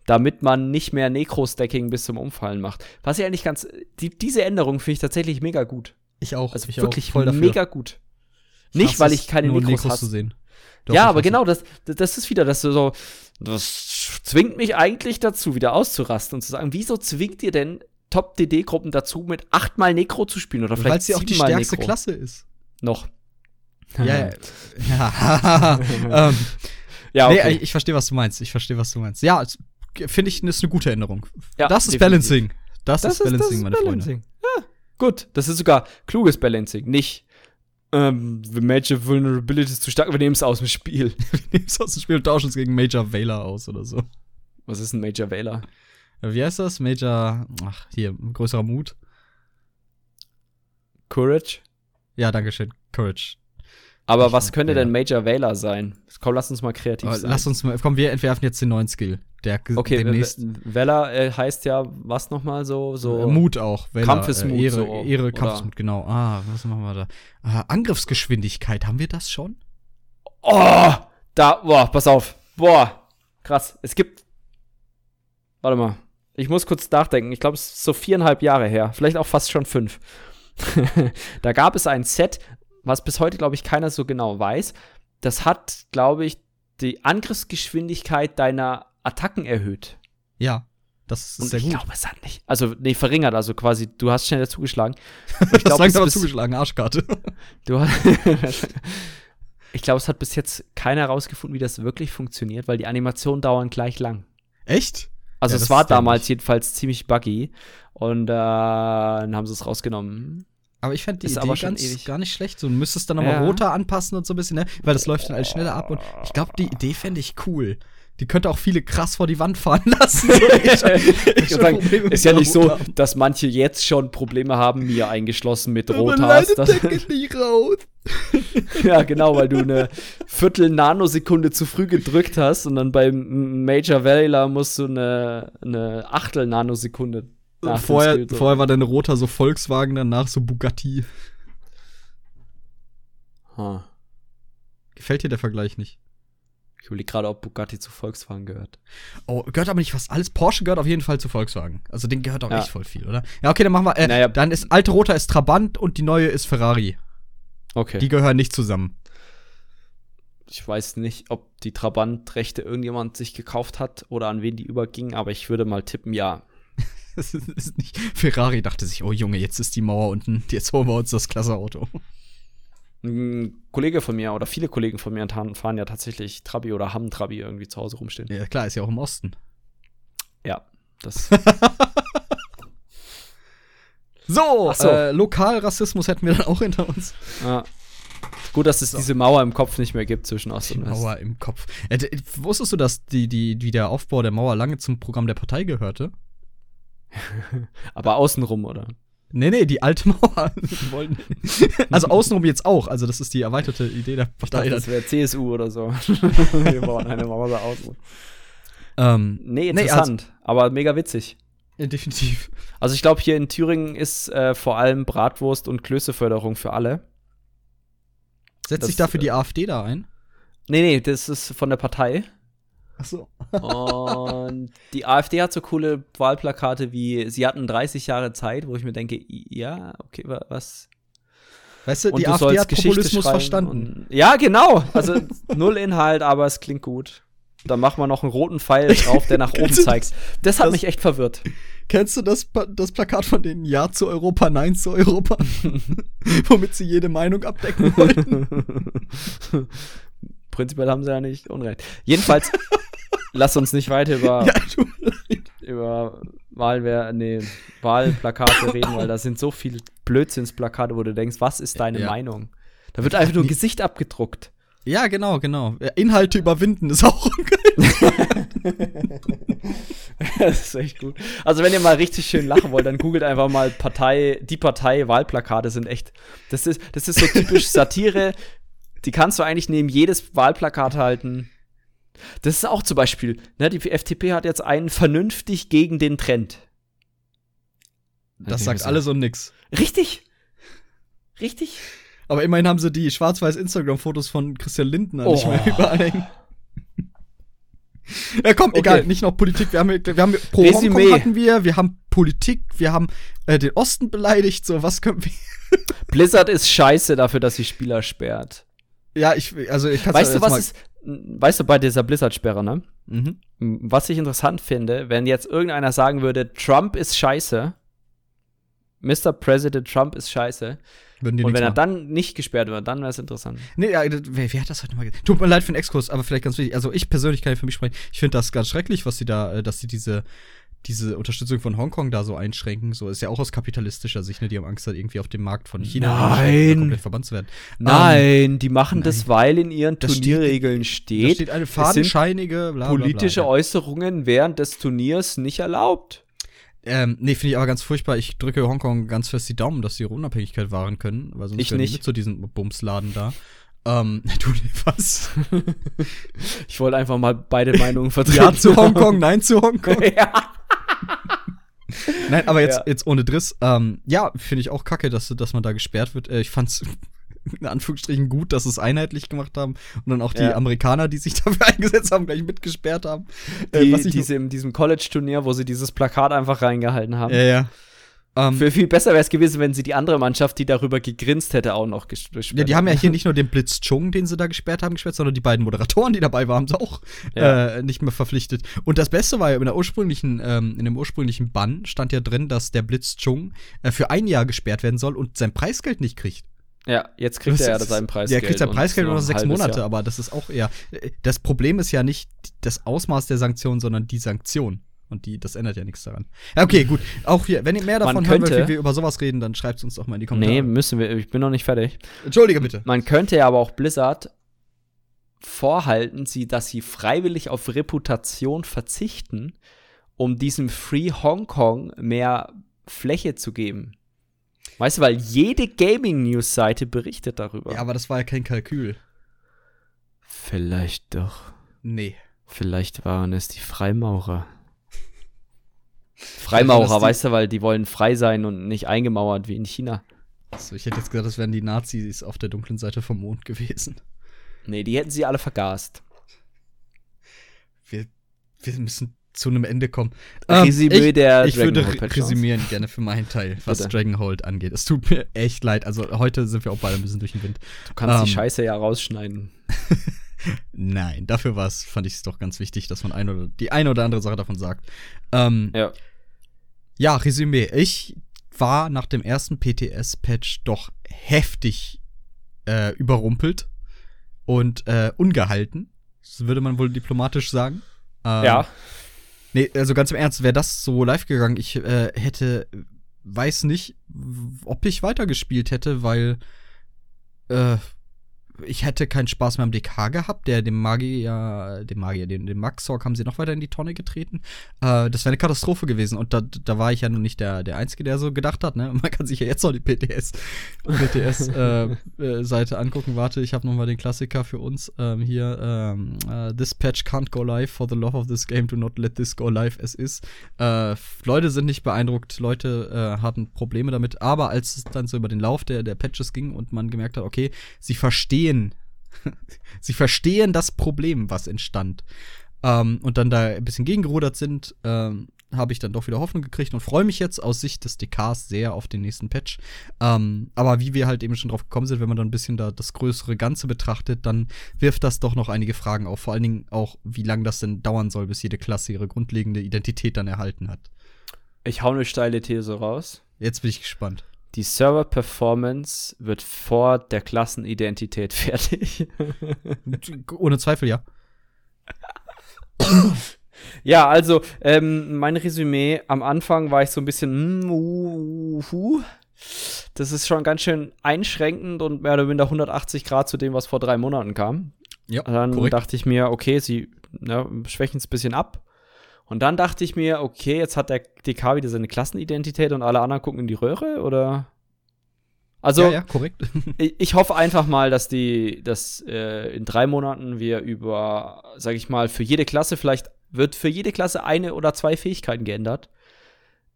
S2: Damit man nicht mehr Necro-Stacking bis zum Umfallen macht. Was ich eigentlich ganz. Die, diese Änderung finde ich tatsächlich mega gut.
S1: Ich auch.
S2: Also
S1: ich
S2: wirklich
S1: auch voll dafür.
S2: mega gut. Nicht, weil ich keine
S1: nur
S2: Necros
S1: zu sehen. Doch,
S2: ja, aber genau, das, das- ist wieder das so, das zwingt mich eigentlich dazu, wieder auszurasten und zu sagen, wieso zwingt ihr denn Top-DD-Gruppen dazu, mit achtmal Necro zu spielen oder vielleicht
S1: Weil sie auch die stärkste
S2: Necro?
S1: Klasse ist.
S2: Noch.
S1: Ja, ja. ähm,
S2: ja,
S1: Nee,
S2: okay.
S1: ich, ich verstehe, was du meinst. Ich verstehe, was du meinst. Ja, finde ich, ist eine gute Änderung.
S2: Ja,
S1: das ist
S2: definitiv.
S1: Balancing. Das,
S2: das
S1: ist Balancing, meine
S2: Balancing. Ja, gut. Das ist sogar kluges Balancing, nicht ähm, the Major Vulnerabilities zu stark, wir nehmen es aus dem Spiel.
S1: Freunde. Wir nehmen es aus dem Spiel und tauschen es gegen Major Veiler aus oder so.
S2: Was ist ein Major Veiler?
S1: Ja, Wie heißt das? Major, ach, hier, größerer Mut.
S2: Courage?
S1: Ja, danke schön. Courage.
S2: Aber was könnte denn Major Veiler sein? Komm, lass uns mal kreativ
S1: Aber
S2: sein.
S1: lass uns mal, komm, wir entwerfen jetzt den neuen Skill. Der
S2: Okay,
S1: demnächst.
S2: Vella äh, heißt ja was nochmal so? so
S1: Äh, Mut auch. Veiler,
S2: Kampfesmut
S1: Äh, Ehre,
S2: so,
S1: Ehre? Kampfesmut, genau. Ah, was machen wir da? Ah, Angriffsgeschwindigkeit, haben wir das schon?
S2: Oh, da, boah, pass auf. Boah, krass. Es gibt. Warte mal. Ich muss kurz nachdenken. Ich glaube, es ist so viereinhalb Jahre her. Vielleicht auch fast schon fünf. da gab es ein Set, was bis heute, glaube ich, keiner so genau weiß. Das hat, glaube ich, die Angriffsgeschwindigkeit deiner Attacken erhöht.
S1: Ja. Das ist
S2: Und
S1: sehr
S2: ich
S1: gut.
S2: glaube, es hat nicht. Also, nee, verringert. Also quasi, du hast schneller zugeschlagen.
S1: ich
S2: glaub,
S1: glaube,
S2: es
S1: es aber zugeschlagen, Arschkarte.
S2: Du hast ich glaube, es hat bis jetzt keiner herausgefunden, wie das wirklich funktioniert, weil die Animationen dauern gleich lang.
S1: Echt?
S2: Also
S1: Ja,
S2: es
S1: das
S2: war damals jedenfalls ziemlich buggy und äh, dann haben sie es rausgenommen.
S1: Aber ich fände die
S2: Ist
S1: Idee ganz,
S2: ewig.
S1: gar nicht schlecht. So, du müsstest dann nochmal
S2: Ja.
S1: roter anpassen und so ein bisschen, ne? Weil das läuft dann alles schneller ab. Und ich glaube, die Idee fände ich cool. Die könnte auch viele krass vor die Wand fahren lassen.
S2: Ich
S1: schon
S2: sagen, ist ja nicht so,
S1: haben.
S2: dass manche jetzt schon Probleme haben, mir eingeschlossen mit
S1: leider
S2: Das,
S1: denke nicht raus.
S2: ja, genau, weil du eine Viertel Nanosekunde zu früh gedrückt hast und dann beim Major Valor musst du eine, eine Achtel Nanosekunde
S1: Vorher, vorher war deine roter so Volkswagen, danach so Bugatti.
S2: Ha.
S1: Gefällt dir der Vergleich nicht?
S2: Ich überlege gerade, ob Bugatti zu Volkswagen gehört.
S1: Oh, gehört aber nicht fast alles. Porsche gehört auf jeden Fall zu Volkswagen. Also den gehört auch
S2: Ja.
S1: echt voll viel, oder? Ja, okay, dann machen wir. Äh,
S2: Naja.
S1: Dann ist alte roter ist Trabant und die neue ist Ferrari.
S2: Okay.
S1: Die gehören nicht zusammen.
S2: ich weiß nicht, ob die Trabant-Rechte irgendjemand sich gekauft hat oder an wen die übergingen, aber ich würde mal tippen, ja.
S1: Nicht. Ferrari dachte sich, oh Junge, jetzt ist die Mauer unten, jetzt holen wir uns das klasse Auto.
S2: Ein Kollege von mir oder viele Kollegen von mir fahren ja tatsächlich Trabi oder haben Trabi irgendwie zu Hause rumstehen.
S1: Ja, klar, ist ja auch im Osten.
S2: Ja, das.
S1: so, so. Äh, Lokalrassismus hätten wir dann auch hinter uns.
S2: Ja. Gut, dass es so. diese Mauer im Kopf nicht mehr gibt zwischen Ost und
S1: West. Mauer im Kopf. Äh, wusstest du, dass die, die, wie der Aufbau der Mauer lange zum Programm der Partei gehörte?
S2: Aber außenrum, oder?
S1: Nee, nee, die alte Mauer. also außenrum jetzt auch. Also, das ist die erweiterte Idee der Partei.
S2: Dachte, das wäre CSU oder so. Wir bauen eine Mauer da außen. Ähm, nee, interessant, nee, also, aber mega witzig.
S1: Ja, definitiv.
S2: Also ich glaube, hier in Thüringen ist äh, vor allem Bratwurst und Klößeförderung für alle.
S1: Setzt sich dafür die äh, AfD da ein?
S2: Nee, nee, das ist von der Partei.
S1: Ach so.
S2: und die AfD hat so coole Wahlplakate wie sie hatten 30 Jahre Zeit, wo ich mir denke, ja, okay, was?
S1: Weißt du, und die du AfD hat Populismus verstanden.
S2: Und, ja, genau. Also null Inhalt, aber es klingt gut. Da macht man noch einen roten Pfeil drauf, der nach oben zeigt. Das hat das, mich echt verwirrt.
S1: Kennst du das, das Plakat von denen Ja zu Europa, Nein zu Europa? Womit sie jede Meinung abdecken wollten.
S2: Prinzipiell haben sie ja nicht Unrecht. Jedenfalls, lass uns nicht weiter über, ja, über Wahlwehr, nee, Wahlplakate reden, weil da sind so viele Blödsinnsplakate, wo du denkst, was ist deine ja. Meinung? Da wird einfach nur ein Gesicht abgedruckt.
S1: Ja, genau, genau. Inhalte überwinden ist auch
S2: das ist echt gut. Also, wenn ihr mal richtig schön lachen wollt, dann googelt einfach mal Partei, die Partei, Wahlplakate sind echt. Das ist, das ist so typisch Satire. Die kannst du eigentlich neben jedes Wahlplakat halten. Das ist auch zum Beispiel, ne, die FDP hat jetzt einen vernünftig gegen den Trend.
S1: Das sagt alles und nix.
S2: Richtig. Richtig.
S1: Aber immerhin haben sie die schwarz-weiß Instagram-Fotos von Christian Lindner oh. nicht mehr überall hängen. Ja, komm, okay. egal, nicht noch Politik. Wir haben, wir haben pro Resümee. Hongkong hatten wir, wir haben Politik, wir haben äh, den Osten beleidigt, so was können wir.
S2: Blizzard ist scheiße dafür, dass sie Spieler sperrt.
S1: Ja, ich, also ich
S2: kann Weißt du, was ist, weißt du, bei dieser Blizzard-Sperre, ne? Mhm. Was ich interessant finde, wenn jetzt irgendeiner sagen würde, Trump ist scheiße, Mr. President Trump ist scheiße, und wenn er dann nicht gesperrt wird, dann wäre es interessant.
S1: Nee, ja, wer, wer, hat das heute mal gesagt? Tut mir leid für den Exkurs, aber vielleicht ganz wichtig. Also ich persönlich kann ja für mich sprechen. Ich finde das ganz schrecklich, was sie da, äh, dass sie diese diese Unterstützung von Hongkong da so einschränken, so ist ja auch aus kapitalistischer Sicht, ne? Die haben Angst, halt irgendwie auf dem Markt von China
S2: nein.
S1: komplett verbannt zu werden.
S2: Nein, um, die machen nein. das, weil in ihren das Turnierregeln steht,
S1: da steht eine fadenscheinige
S2: bla, bla, bla, politische Äußerungen während des Turniers nicht erlaubt.
S1: Ähm, nee, finde ich aber ganz furchtbar. Ich drücke Hongkong ganz fest die Daumen, dass sie ihre Unabhängigkeit wahren können, weil sonst
S2: ich nicht
S1: mit zu diesem Bumsladen da. Ähm, du, was?
S2: ich wollte einfach mal beide Meinungen vertreten.
S1: Ja zu Hongkong, nein zu Hongkong. ja. Nein, aber jetzt, ja. jetzt ohne Driss. Ähm, ja, finde ich auch kacke, dass, dass man da gesperrt wird. Äh, ich fand's in Anführungsstrichen gut, dass sie es einheitlich gemacht haben und dann auch die ja. Amerikaner, die sich dafür eingesetzt haben, gleich mitgesperrt haben.
S2: Äh, die, äh, diese, in diesem College-Turnier, wo sie dieses Plakat einfach reingehalten haben.
S1: Ja, ja.
S2: Um, ähm, Für viel besser wäre es gewesen, wenn sie die andere Mannschaft, die darüber gegrinst hätte, auch noch gesperrt.
S1: Ja, die haben ja hier nicht nur den Blitz Chung, den sie da gesperrt haben, gesperrt, sondern die beiden Moderatoren, die dabei waren, haben sie auch ja. äh, nicht mehr verpflichtet. Und das Beste war ja in der ursprünglichen, ähm, in dem ursprünglichen Bann stand ja drin, dass der Blitz Chung äh, für ein Jahr gesperrt werden soll und sein Preisgeld nicht kriegt.
S2: Ja, jetzt kriegt das er ja seinen Preisgeld.
S1: Ja, kriegt sein Preisgeld nur noch sechs Monate, Jahr. aber das ist auch eher. Das Problem ist ja nicht das Ausmaß der Sanktion, sondern die Sanktion. Und die, das ändert ja nichts daran. Ja, okay, gut. Auch hier, wenn ihr mehr davon hören wollt, wie wir über sowas reden, dann schreibt es uns doch mal in die Kommentare.
S2: Nee, müssen wir. Ich bin noch nicht fertig.
S1: Entschuldige bitte.
S2: Man könnte ja aber auch Blizzard vorhalten, sie, dass sie freiwillig auf Reputation verzichten, um diesem Free Hong Kong mehr Fläche zu geben. Weißt du, weil jede Gaming-News-Seite berichtet darüber.
S1: Ja, aber das war ja kein Kalkül.
S2: Vielleicht doch.
S1: Nee.
S2: Vielleicht waren es die Freimaurer. Freimaurer, weißt du, weil die wollen frei sein und nicht eingemauert wie in China.
S1: Also ich hätte jetzt gesagt, das wären die Nazis auf der dunklen Seite vom Mond gewesen.
S2: Nee, die hätten sie alle vergast.
S1: Wir, wir müssen zu einem Ende kommen.
S2: Resümee
S1: ähm, ich,
S2: der
S1: Ich würde resümieren gerne für meinen Teil, was Bitte. Dragonhold angeht. Es tut mir echt leid. Also heute sind wir auch beide ein bisschen durch den Wind.
S2: Du kannst ähm, die Scheiße ja rausschneiden.
S1: Nein, dafür war es, fand ich es doch ganz wichtig, dass man ein oder die eine oder andere Sache davon sagt. Ähm,
S2: ja.
S1: Ja, Resümee. Ich war nach dem ersten PTS-Patch doch heftig äh, überrumpelt und äh, ungehalten. Das würde man wohl diplomatisch sagen.
S2: Ähm, ja.
S1: Nee, also ganz im Ernst, wäre das so live gegangen, ich äh, hätte, weiß nicht, ob ich weitergespielt hätte, weil äh, ich hätte keinen Spaß mehr am DK gehabt. Der, dem Magier, dem Magier, den, den Maxorg haben sie noch weiter in die Tonne getreten. Äh, das wäre eine Katastrophe gewesen. Und da, da war ich ja nun nicht der, der Einzige, der so gedacht hat. Ne? Man kann sich ja jetzt noch die PTS, PTS äh, äh, angucken. Warte, ich habe noch mal den Klassiker für uns ähm, hier. Ähm, uh, this patch can't go live for the love of this game. Do not let this go live as is. Äh, Leute sind nicht beeindruckt. Leute äh, hatten Probleme damit. Aber als es dann so über den Lauf der, der Patches ging und man gemerkt hat, okay, sie verstehen verstehen, sie verstehen das Problem, was entstand. Ähm, und dann da ein bisschen gegengerudert sind, ähm, habe ich dann doch wieder Hoffnung gekriegt und freue mich jetzt aus Sicht des DKs sehr auf den nächsten Patch. Ähm, aber wie wir halt eben schon drauf gekommen sind, wenn man dann ein bisschen da das größere Ganze betrachtet, dann wirft das doch noch einige Fragen auf. Vor allen Dingen auch, wie lange das denn dauern soll, bis jede Klasse ihre grundlegende Identität dann erhalten hat.
S2: Ich hau eine steile These raus.
S1: Jetzt bin ich gespannt
S2: die Server-Performance wird vor der Klassenidentität fertig.
S1: Ohne Zweifel, ja.
S2: ja, also, ähm, mein Resümee, am Anfang war ich so ein bisschen, mm, uh, uh, das ist schon ganz schön einschränkend und mehr oder minder 180 Grad zu dem, was vor drei Monaten kam. Ja, Dann korrekt. dachte ich mir, okay, sie ne, schwächen es ein bisschen ab. Und dann dachte ich mir, okay, jetzt hat der DK wieder seine Klassenidentität und alle anderen gucken in die Röhre, oder? Also, ja, ja, korrekt. ich, ich, hoffe einfach mal, dass die, dass äh, in drei Monaten wir über, sag ich mal, für jede Klasse vielleicht wird für jede Klasse eine oder zwei Fähigkeiten geändert.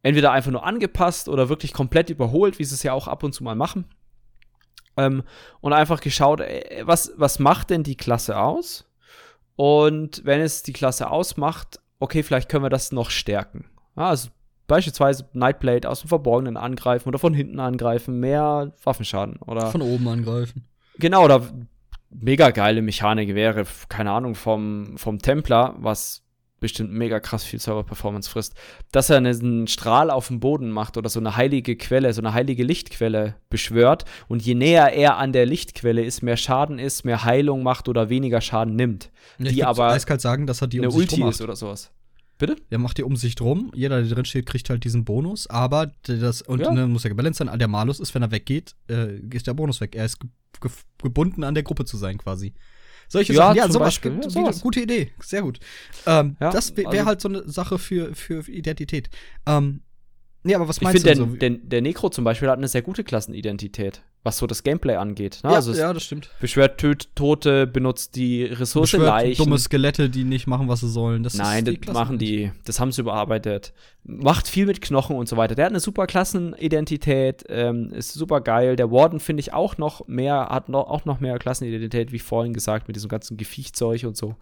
S2: Entweder einfach nur angepasst oder wirklich komplett überholt, wie sie es ja auch ab und zu mal machen. Ähm, und einfach geschaut, äh, was, was macht denn die Klasse aus? Und wenn es die Klasse ausmacht, okay, vielleicht können wir das noch stärken. Ja, also beispielsweise Nightblade aus dem Verborgenen angreifen oder von hinten angreifen, mehr Waffenschaden oder
S1: von oben angreifen.
S2: Genau, oder mega geile Mechanik wäre, keine Ahnung, vom, vom Templar, was bestimmt mega krass viel Server-Performance frisst, dass er einen Strahl auf dem Boden macht oder so eine heilige Quelle, so eine heilige Lichtquelle beschwört und je näher er an der Lichtquelle ist, mehr Schaden ist, mehr Heilung macht oder weniger Schaden nimmt.
S1: Ja, die aber eiskalt sagen, dass er die
S2: eine Ulti ist oder sowas.
S1: Bitte? Der macht die Umsicht rum. Jeder, der drin steht, kriegt halt diesen Bonus. Aber das, und ja. dann muss er gebalanced sein. Der Malus ist, wenn er weggeht, äh, ist der Bonus weg. Er ist ge ge gebunden an der Gruppe zu sein, quasi. Solche ja, Sachen. Ja, sowas. Beispiel, ja, sowas. Gute Idee. Sehr gut. Ähm, ja, das wäre also, halt so eine Sache für, für Identität. Ähm, Nee, aber was meinst
S2: ich du? Ich finde, der, der, der Necro zum Beispiel hat eine sehr gute Klassenidentität, was so das Gameplay angeht.
S1: Ne? Ja, also ja, das stimmt.
S2: Beschwert töt Tote, benutzt die Ressource Beschwört Leichen.
S1: dumme Skelette, die nicht machen, was sie sollen.
S2: Das Nein, das machen die. Das haben sie überarbeitet. Macht viel mit Knochen und so weiter. Der hat eine super Klassenidentität, ähm, ist super geil. Der Warden finde ich auch noch mehr, hat noch, auch noch mehr Klassenidentität, wie vorhin gesagt, mit diesem ganzen Gefiechzeug und so.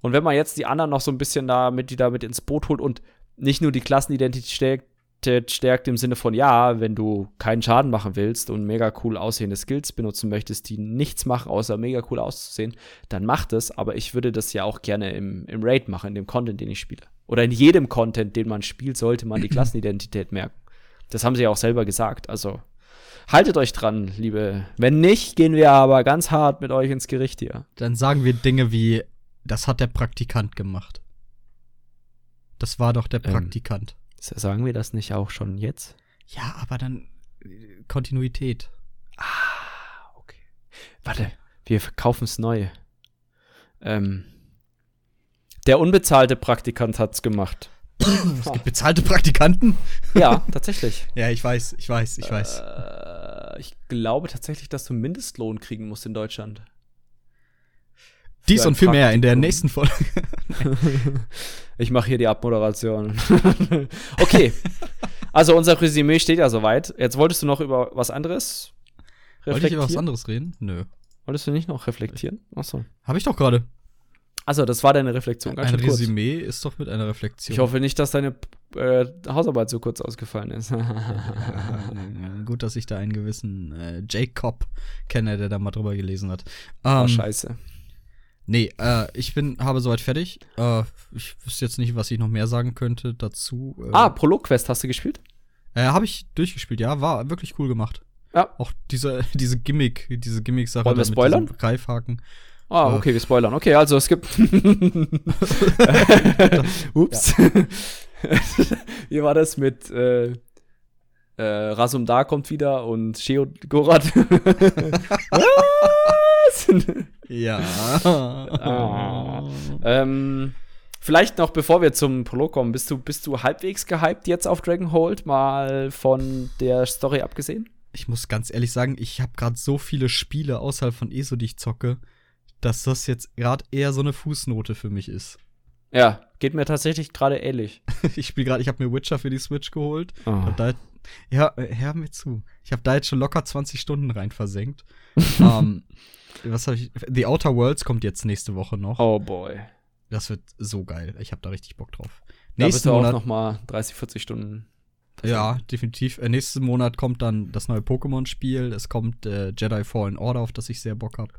S2: Und wenn man jetzt die anderen noch so ein bisschen da mit, die da mit ins Boot holt und nicht nur die Klassenidentität stärkt, im Sinne von, ja, wenn du keinen Schaden machen willst und mega cool aussehende Skills benutzen möchtest, die nichts machen, außer mega cool auszusehen, dann mach das. Aber ich würde das ja auch gerne im, im Raid machen, in dem Content, den ich spiele. Oder in jedem Content, den man spielt, sollte man die Klassenidentität merken. Das haben sie ja auch selber gesagt. Also haltet euch dran, liebe. Wenn nicht, gehen wir aber ganz hart mit euch ins Gericht hier.
S1: Dann sagen wir Dinge wie, das hat der Praktikant gemacht. Das war doch der ähm, Praktikant. Ähm.
S2: Sagen wir das nicht auch schon jetzt?
S1: Ja, aber dann äh, Kontinuität.
S2: Ah, okay. Warte, wir kaufen es neu. Ähm, der unbezahlte Praktikant hat's gemacht.
S1: es gibt bezahlte Praktikanten?
S2: ja, tatsächlich.
S1: Ja, ich weiß, ich weiß, ich weiß.
S2: Äh, ich glaube tatsächlich, dass du Mindestlohn kriegen musst in Deutschland.
S1: Dies und viel mehr in der nächsten Folge.
S2: ich mache hier die Abmoderation. okay. Also unser Resümee steht ja soweit. Jetzt wolltest du noch über was anderes
S1: reflektieren? Wollte ich über was anderes reden? Nö.
S2: Wolltest du nicht noch reflektieren?
S1: Achso. Habe ich doch gerade.
S2: Also, das war deine Reflexion.
S1: Ganz Ein Resümee kurz. ist doch mit einer Reflexion.
S2: Ich hoffe nicht, dass deine äh, Hausarbeit so kurz ausgefallen ist.
S1: Gut, dass ich da einen gewissen äh, Jacob kenne, der da mal drüber gelesen hat.
S2: Ähm, oh, scheiße.
S1: Nee, äh, ich bin, habe soweit fertig. Äh, ich wüsste jetzt nicht, was ich noch mehr sagen könnte dazu. Äh,
S2: ah, Prolog-Quest hast du gespielt?
S1: Äh, habe ich durchgespielt, ja, war wirklich cool gemacht.
S2: Ja.
S1: Auch diese, diese Gimmick, diese Gimmick-Sache.
S2: Wollen wir
S1: mit
S2: spoilern?
S1: diesem Greifhaken.
S2: Ah,
S1: Äh.
S2: okay, wir spoilern. Okay, also es gibt. Ups. Wie war das mit äh, äh, Rasumdar kommt wieder und Sheo Gorat? Was?
S1: Ja.
S2: Ah. ähm, vielleicht noch, bevor wir zum Prolog kommen, bist du, bist du halbwegs gehypt jetzt auf Dragonhold, mal von der Story abgesehen?
S1: Ich muss ganz ehrlich sagen, ich habe gerade so viele Spiele außerhalb von ESO, die ich zocke, dass das jetzt gerade eher so eine Fußnote für mich ist.
S2: Ja, geht mir tatsächlich gerade ähnlich.
S1: Ich spiele gerade, ich habe mir Witcher für die Switch geholt.
S2: Oh.
S1: Da, ja, hör mir zu. Ich habe da jetzt schon locker 20 Stunden rein versenkt. ähm, was habe ich? The Outer Worlds kommt jetzt nächste Woche noch.
S2: Oh boy.
S1: Das wird so geil. Ich habe da richtig Bock drauf.
S2: Da bist
S1: Nächsten
S2: du auch
S1: Monat,
S2: noch mal 30, 40 Stunden.
S1: ja, definitiv. Äh, nächsten Monat kommt dann das neue Pokémon-Spiel. Es kommt äh, Jedi Fallen Order, auf das ich sehr Bock habe.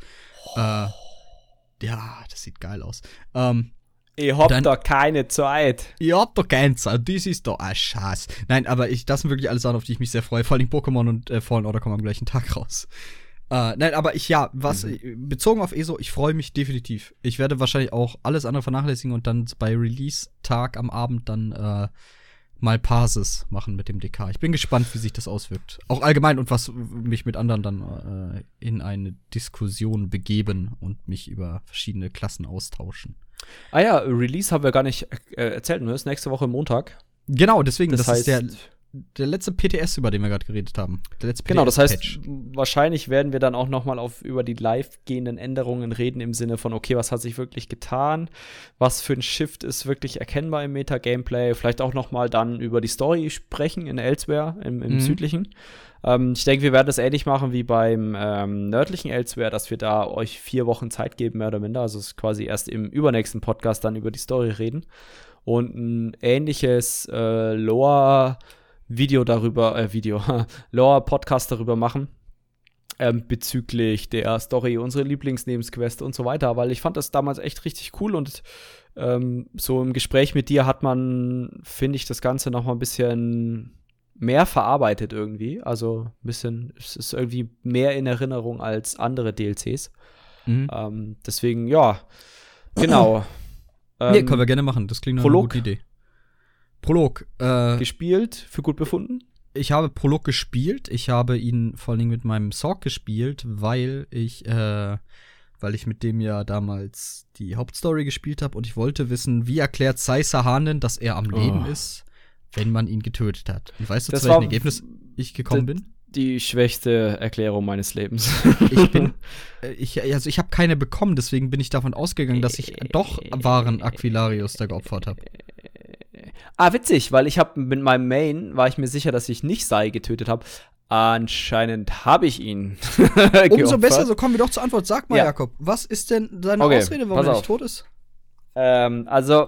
S1: Äh, ja, das sieht geil aus. Ähm,
S2: Ich hab
S1: Dann-
S2: da keine Zeit.
S1: Ihr habt doch keinen Zeit, das ist doch ein Schatz. Nein, aber ich, das sind wirklich alle Sachen, auf die ich mich sehr freue. Vor allem Pokémon und äh, Fallen Order kommen am gleichen Tag raus. Äh, nein, aber ich, ja, was, äh, bezogen auf ESO, ich freue mich definitiv. Ich werde wahrscheinlich auch alles andere vernachlässigen und dann bei Release-Tag am Abend dann äh, mal Parses machen mit dem DK. Ich bin gespannt, wie sich das auswirkt. Auch allgemein und was mich mit anderen dann äh, in eine Diskussion begeben und mich über verschiedene Klassen austauschen.
S2: Ah ja, Release haben wir gar nicht äh, erzählt. Nur ist nächste Woche Montag.
S1: Genau, deswegen, das,
S2: Das,
S1: ist
S2: heißt,
S1: der, der letzte PTS, über den wir gerade geredet haben. Der letzte
S2: genau, das heißt, wahrscheinlich werden wir dann auch noch mal auf über die live gehenden Änderungen reden im Sinne von, okay, was hat sich wirklich getan? Was für ein Shift ist wirklich erkennbar im Meta-Gameplay? Vielleicht auch noch mal dann über die Story sprechen in Elsewhere, im, im
S1: Mhm.
S2: südlichen. Ähm, ich denke, wir werden das ähnlich machen wie beim ähm, nördlichen Elsewhere, dass wir da euch vier Wochen Zeit geben, mehr oder minder. Also es ist quasi erst im übernächsten Podcast dann über die Story reden. Und ein ähnliches äh, Lore-Video darüber, äh, Video, Lore-Podcast darüber machen. Ähm, bezüglich der Story, unsere Lieblingsnebensquest und so weiter, weil ich fand das damals echt richtig cool und ähm, so im Gespräch mit dir hat man, finde ich, das Ganze noch mal ein bisschen mehr verarbeitet irgendwie. Also ein bisschen, es ist irgendwie mehr in Erinnerung als andere DLCs.
S1: Mhm.
S2: Ähm, deswegen, ja, genau.
S1: nee,
S2: Ähm,
S1: können wir gerne machen. Das klingt nach
S2: Prolog?
S1: einer guten Idee. Prolog. Äh,
S2: gespielt, für gut befunden.
S1: ich habe Prolog gespielt. Ich habe ihn vor allen Dingen mit meinem Sorg gespielt, weil ich, äh, weil ich mit dem ja damals die Hauptstory gespielt habe und ich wollte wissen, wie erklärt Sai Sahanen, dass er am Leben
S2: Oh.
S1: ist, wenn man ihn getötet hat. Und weißt du,
S2: Das
S1: zu welchem Ergebnis ich gekommen bin?
S2: Die schwächste Erklärung meines Lebens.
S1: Ich bin, äh, ich, also ich habe keine bekommen, deswegen bin ich davon ausgegangen, dass ich doch wahren Aquilarius da geopfert habe.
S2: Ah, witzig, weil ich habe mit meinem Main war ich mir sicher, dass ich nicht Sai getötet habe. Anscheinend habe ich ihn.
S1: Umso besser, so kommen wir doch zur Antwort. Sag mal,
S2: Ja.
S1: Jakob, was ist denn deine
S2: Okay,
S1: Ausrede, warum er nicht tot ist?
S2: Ähm, also,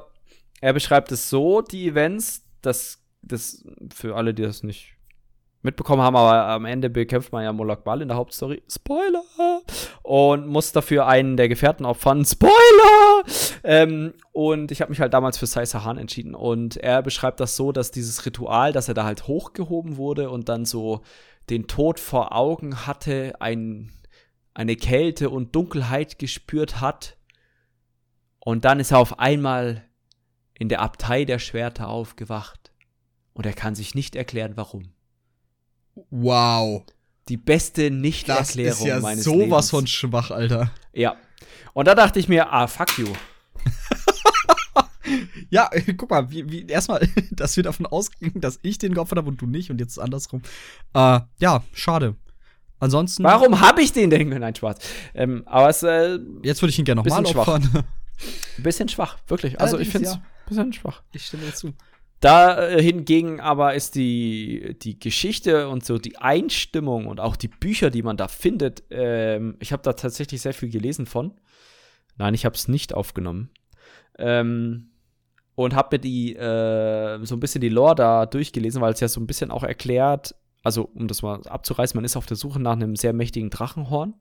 S2: er beschreibt es so, die Events, das, das für alle, die das nicht mitbekommen haben, aber am Ende bekämpft man ja Molok Ball in der Hauptstory. Spoiler! Und muss dafür einen der Gefährten opfern. Spoiler! Ähm, und ich habe mich halt damals für Sai Sahan entschieden. Und er beschreibt das so, dass dieses Ritual, dass er da halt hochgehoben wurde und dann so den Tod vor Augen hatte, ein, eine Kälte und Dunkelheit gespürt hat. Und dann ist er auf einmal in der Abtei der Schwerter aufgewacht. Und er kann sich nicht erklären, warum.
S1: Wow.
S2: Die beste
S1: Das
S2: Nicht-Erklärung
S1: ist ja
S2: meines
S1: sowas
S2: Lebens.
S1: von schwach, Alter.
S2: Ja. Und da dachte ich mir, ah, fuck you.
S1: Ja, guck mal, wie, wie erstmal, dass wir davon ausgingen, dass ich den geopfert habe und du nicht und jetzt andersrum. Äh, ja, schade. Ansonsten,
S2: Warum habe ich den denn? Nein, Spaß. Ähm, aber es äh,
S1: jetzt würde ich ihn gerne nochmal
S2: Bisschen schwach.
S1: opfern.
S2: ein bisschen schwach, wirklich. Also ich finde
S1: Allerdings,
S2: es
S1: ja.
S2: ein bisschen schwach.
S1: Ich stimme dir zu.
S2: Da äh, hingegen aber ist die, die Geschichte und so die Einstimmung und auch die Bücher, die man da findet, ähm, ich habe da tatsächlich sehr viel gelesen von. Nein, ich habe es nicht aufgenommen. Ähm, und habe mir die äh, so ein bisschen die Lore da durchgelesen, weil es ja so ein bisschen auch erklärt, also um das mal abzureißen, man ist auf der Suche nach einem sehr mächtigen Drachenhorn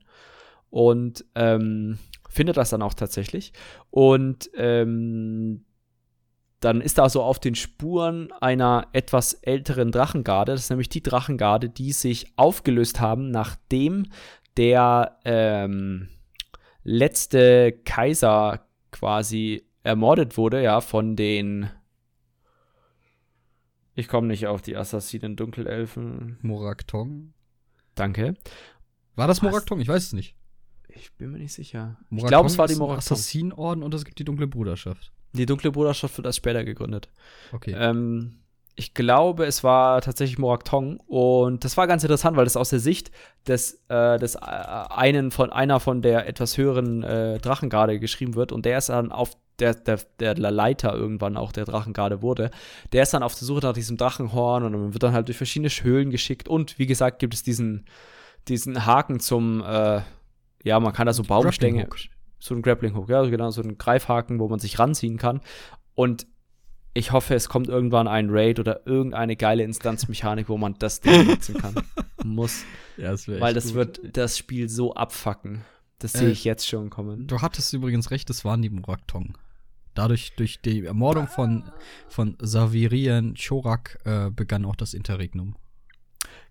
S2: und ähm, findet das dann auch tatsächlich. Und ähm, dann ist er so auf den Spuren einer etwas älteren Drachengarde. Das ist nämlich die Drachengarde, die sich aufgelöst haben, nachdem der ähm, letzte Kaiser quasi ermordet wurde, ja, von den. Ich komme nicht auf die Assassinen Dunkelelfen.
S1: Moraktong.
S2: Danke.
S1: War das Moraktong? Ich weiß es nicht.
S2: Ich bin mir nicht sicher.
S1: Moraktong
S2: ich glaube, es war die Moraktong.
S1: Assassinenorden und es gibt die dunkle Bruderschaft.
S2: Die dunkle Bruderschaft wird erst später gegründet.
S1: Okay.
S2: Ähm, ich glaube, es war tatsächlich Moraktong und das war ganz interessant, weil das aus der Sicht des, äh, des äh, einen von einer von der etwas höheren äh, Drachengarde geschrieben wird und der ist dann auf der, der, der Leiter irgendwann auch der Drachengarde wurde, der ist dann auf der Suche nach diesem Drachenhorn und man wird dann halt durch verschiedene Höhlen geschickt und wie gesagt gibt es diesen, diesen Haken zum, äh, ja, man kann da so Baumstängel,
S1: Grappling Hook.
S2: So ein Grappling Hook, ja, genau, so ein Greifhaken, wo man sich ranziehen kann und ich hoffe, es kommt irgendwann ein Raid oder irgendeine geile Instanzmechanik, wo man das Ding nutzen kann. Muss.
S1: Ja, das
S2: Weil das wird das Spiel so abfacken. Das
S1: Äh,
S2: sehe ich jetzt schon kommen.
S1: Du hattest übrigens recht, es waren die Moraktong. Dadurch, durch die Ermordung von, von Savirien Chorak äh, begann auch das Interregnum.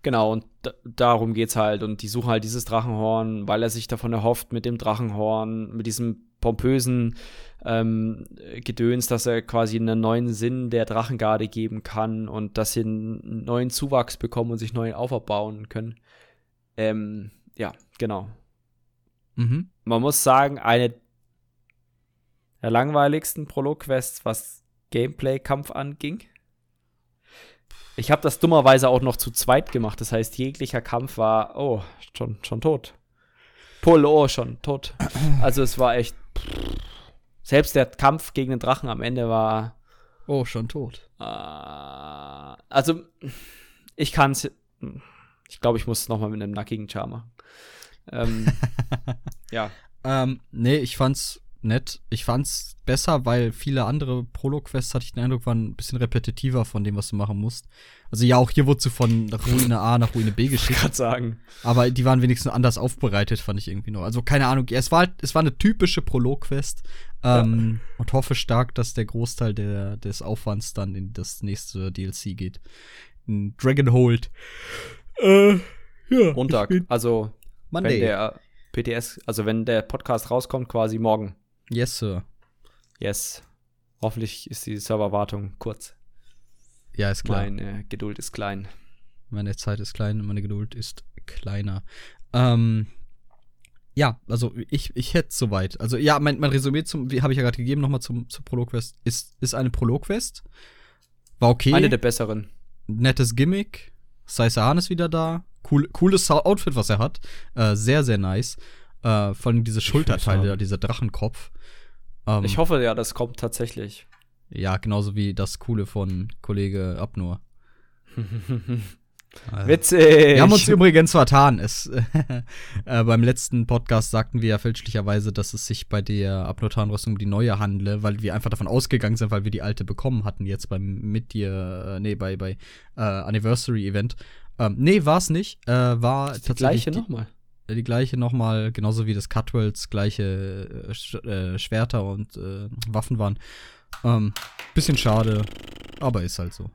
S2: Genau, und da- darum geht's halt. Und die suchen halt dieses Drachenhorn, weil er sich davon erhofft, mit dem Drachenhorn, mit diesem pompösen ähm, Gedöns, dass er quasi einen neuen Sinn der Drachengarde geben kann und dass sie einen neuen Zuwachs bekommen und sich neu aufbauen können. Ähm, ja, genau.
S1: Mhm.
S2: Man muss sagen, eine der langweiligsten Prolog-Quests, was Gameplay-Kampf anging. Ich habe das dummerweise auch noch zu zweit gemacht. Das heißt, jeglicher Kampf war, oh, schon, schon tot. Pull, oh, schon tot. Also es war echt. Selbst der Kampf gegen den Drachen am Ende war.
S1: Oh, schon tot.
S2: Äh, also, ich kann es. Ich glaube, ich muss es nochmal mit einem nackigen Char machen. Ähm, ja.
S1: Ähm, nee, ich fand's nett. Ich fand's besser, weil viele andere Prolog-Quests, hatte ich den Eindruck, waren ein bisschen repetitiver von dem, was du machen musst. Also ja, auch hier wurdest du von Ruine A nach Ruine B geschickt.
S2: gerade sagen.
S1: Aber die waren wenigstens anders aufbereitet, fand ich irgendwie noch. Also keine Ahnung, es war, halt- es war eine typische Prolog-Quest. Ähm, Und hoffe stark, dass der Großteil der, des Aufwands dann in das nächste DLC geht. In Dragonhold. Äh, ja.
S2: Montag. Also,
S1: Monday.
S2: wenn der PTS, also wenn der Podcast rauskommt, quasi morgen.
S1: Yes, Sir.
S2: Yes. Hoffentlich ist die Serverwartung kurz.
S1: Ja, ist klar.
S2: Meine Geduld ist klein.
S1: Meine Zeit ist klein und meine Geduld ist kleiner. Ähm, ja, also ich, ich hätte soweit. Also ja, mein, mein Resümee zum, wie habe ich ja gerade gegeben, nochmal zum, zur Prolog-Quest, ist, ist eine Prolog-Quest. War okay.
S2: Eine der besseren.
S1: nettes Gimmick. Saisahan ist wieder da. Cool, cooles Outfit, was er hat. Äh, sehr, sehr nice. Äh, vor allem diese Schulterteile, dieser Drachenkopf. Ähm,
S2: Ich hoffe ja, das kommt tatsächlich.
S1: Ja, genauso wie das Coole von Kollege Abnur. Äh,
S2: Witzig.
S1: Wir haben uns übrigens vertan. Es, äh, beim letzten Podcast sagten wir ja fälschlicherweise, dass es sich bei der Abnotan-Rüstung um die neue handle, weil wir einfach davon ausgegangen sind, weil wir die alte bekommen hatten jetzt beim mit dir, äh, nee, bei, bei äh, Anniversary-Event. Ähm, nee, war es nicht. Äh, war
S2: die
S1: tatsächlich
S2: gleiche
S1: die,
S2: nochmal.
S1: Die gleiche nochmal, genauso wie das Cutwells gleiche äh, Sch äh, Schwerter und äh, Waffen waren. Ähm, bisschen schade, aber ist halt so.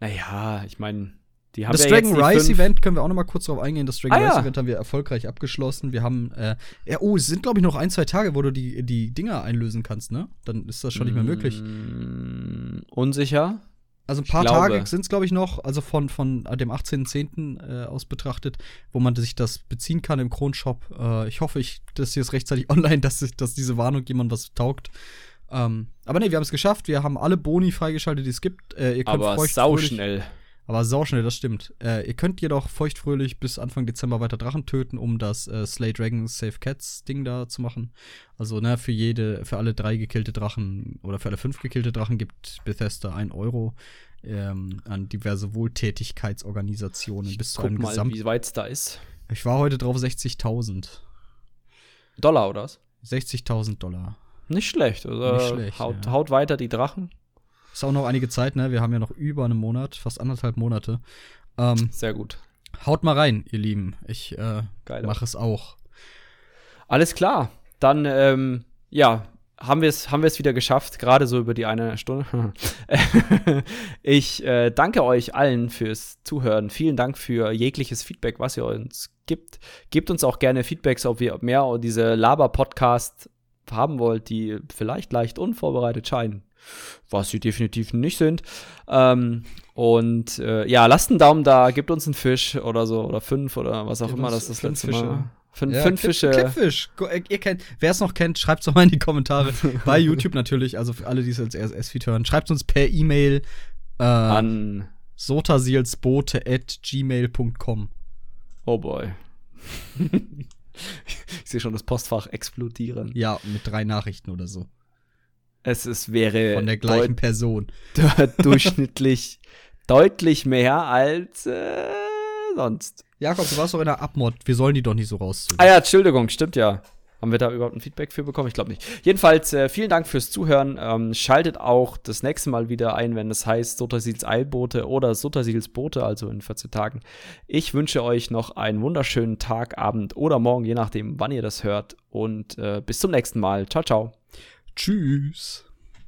S2: Naja, ich meine, die haben
S1: Das
S2: ja
S1: Dragon Rise Event können wir auch noch mal kurz drauf eingehen. Das Dragon
S2: Ah,
S1: Rise
S2: ja.
S1: Event haben wir erfolgreich abgeschlossen. Wir haben, äh, ja, oh, es sind glaube ich noch ein, zwei Tage, wo du die, die Dinger einlösen kannst, ne? Dann ist das schon nicht mehr möglich.
S2: Mm, Unsicher.
S1: Also ein paar. Tage sind es glaube ich noch, also von, von dem 18.10. Äh, aus betrachtet, wo man sich das beziehen kann im Kronshop. Äh, ich hoffe, ich, das hier ist rechtzeitig online, dass, ich- dass diese Warnung jemand was taugt. Ähm, aber nee, wir haben es geschafft. Wir haben alle Boni freigeschaltet, die es gibt. Äh, ihr könnt
S2: Aber sauschnell.
S1: Aber sauschnell, das stimmt. Äh, ihr könnt jedoch feuchtfröhlich bis Anfang Dezember weiter Drachen töten, um das äh, Slay Dragons Save Cats Ding da zu machen. Also, ne, für jede, für alle drei gekillte Drachen oder für alle fünf gekillte Drachen gibt Bethesda 1 Euro ähm, an diverse Wohltätigkeitsorganisationen bis zu
S2: Guck
S1: einem
S2: mal,
S1: Gesamt.
S2: wie weit es da ist.
S1: Ich war heute drauf 60.000.
S2: Dollar oder was?
S1: 60.000 Dollar.
S2: Nicht schlecht. Also
S1: Nicht schlecht,
S2: haut,
S1: ja.
S2: haut weiter die Drachen.
S1: Ist auch noch einige Zeit, ne? Wir haben ja noch über einen Monat, fast anderthalb Monate. Ähm,
S2: Sehr gut.
S1: haut mal rein, ihr Lieben. Ich äh, mache es auch.
S2: Alles klar. dann, ähm, ja, haben wir es haben wieder geschafft, gerade so über die eine Stunde. ich äh, danke euch allen fürs Zuhören. Vielen Dank für jegliches Feedback, was ihr uns gibt. Gebt uns auch gerne Feedbacks, ob ihr mehr diese Laber-Podcast haben wollt, die vielleicht leicht unvorbereitet scheinen. Was sie definitiv nicht sind. Ähm, und äh, ja, lasst einen Daumen da, gebt uns einen Fisch oder so, oder fünf oder was auch Gebt immer das das letzte Fische. Mal.
S1: Fünf, ja, fünf Fische. Clipfish. Äh, ihr kennt, wer es noch kennt, schreibt es doch mal in die Kommentare. Bei YouTube natürlich, also für alle, die es als RSS-Feed hören. Schreibt uns per E-Mail
S2: äh, an
S1: sotasilsbote.gmail.com.
S2: Oh boy. ich sehe schon das Postfach explodieren.
S1: Ja, mit drei Nachrichten oder so.
S2: Es ist, wäre
S1: von der gleichen Person.
S2: durchschnittlich deutlich mehr als äh, sonst.
S1: Jakob, du warst doch in der Abmod. Wir sollen die doch nicht so rausziehen.
S2: Ah ja, Entschuldigung, stimmt ja. Haben wir da überhaupt ein Feedback für bekommen? Ich glaube nicht. Jedenfalls, äh, vielen Dank fürs Zuhören. Ähm, schaltet auch das nächste Mal wieder ein, wenn es heißt Sotasils Eilbote oder Sotasils Bote, also in 14 Tagen. Ich wünsche euch noch einen wunderschönen Tag, Abend oder Morgen, je nachdem, wann ihr das hört. Und äh, bis zum nächsten Mal. Ciao, ciao.
S1: Tschüss.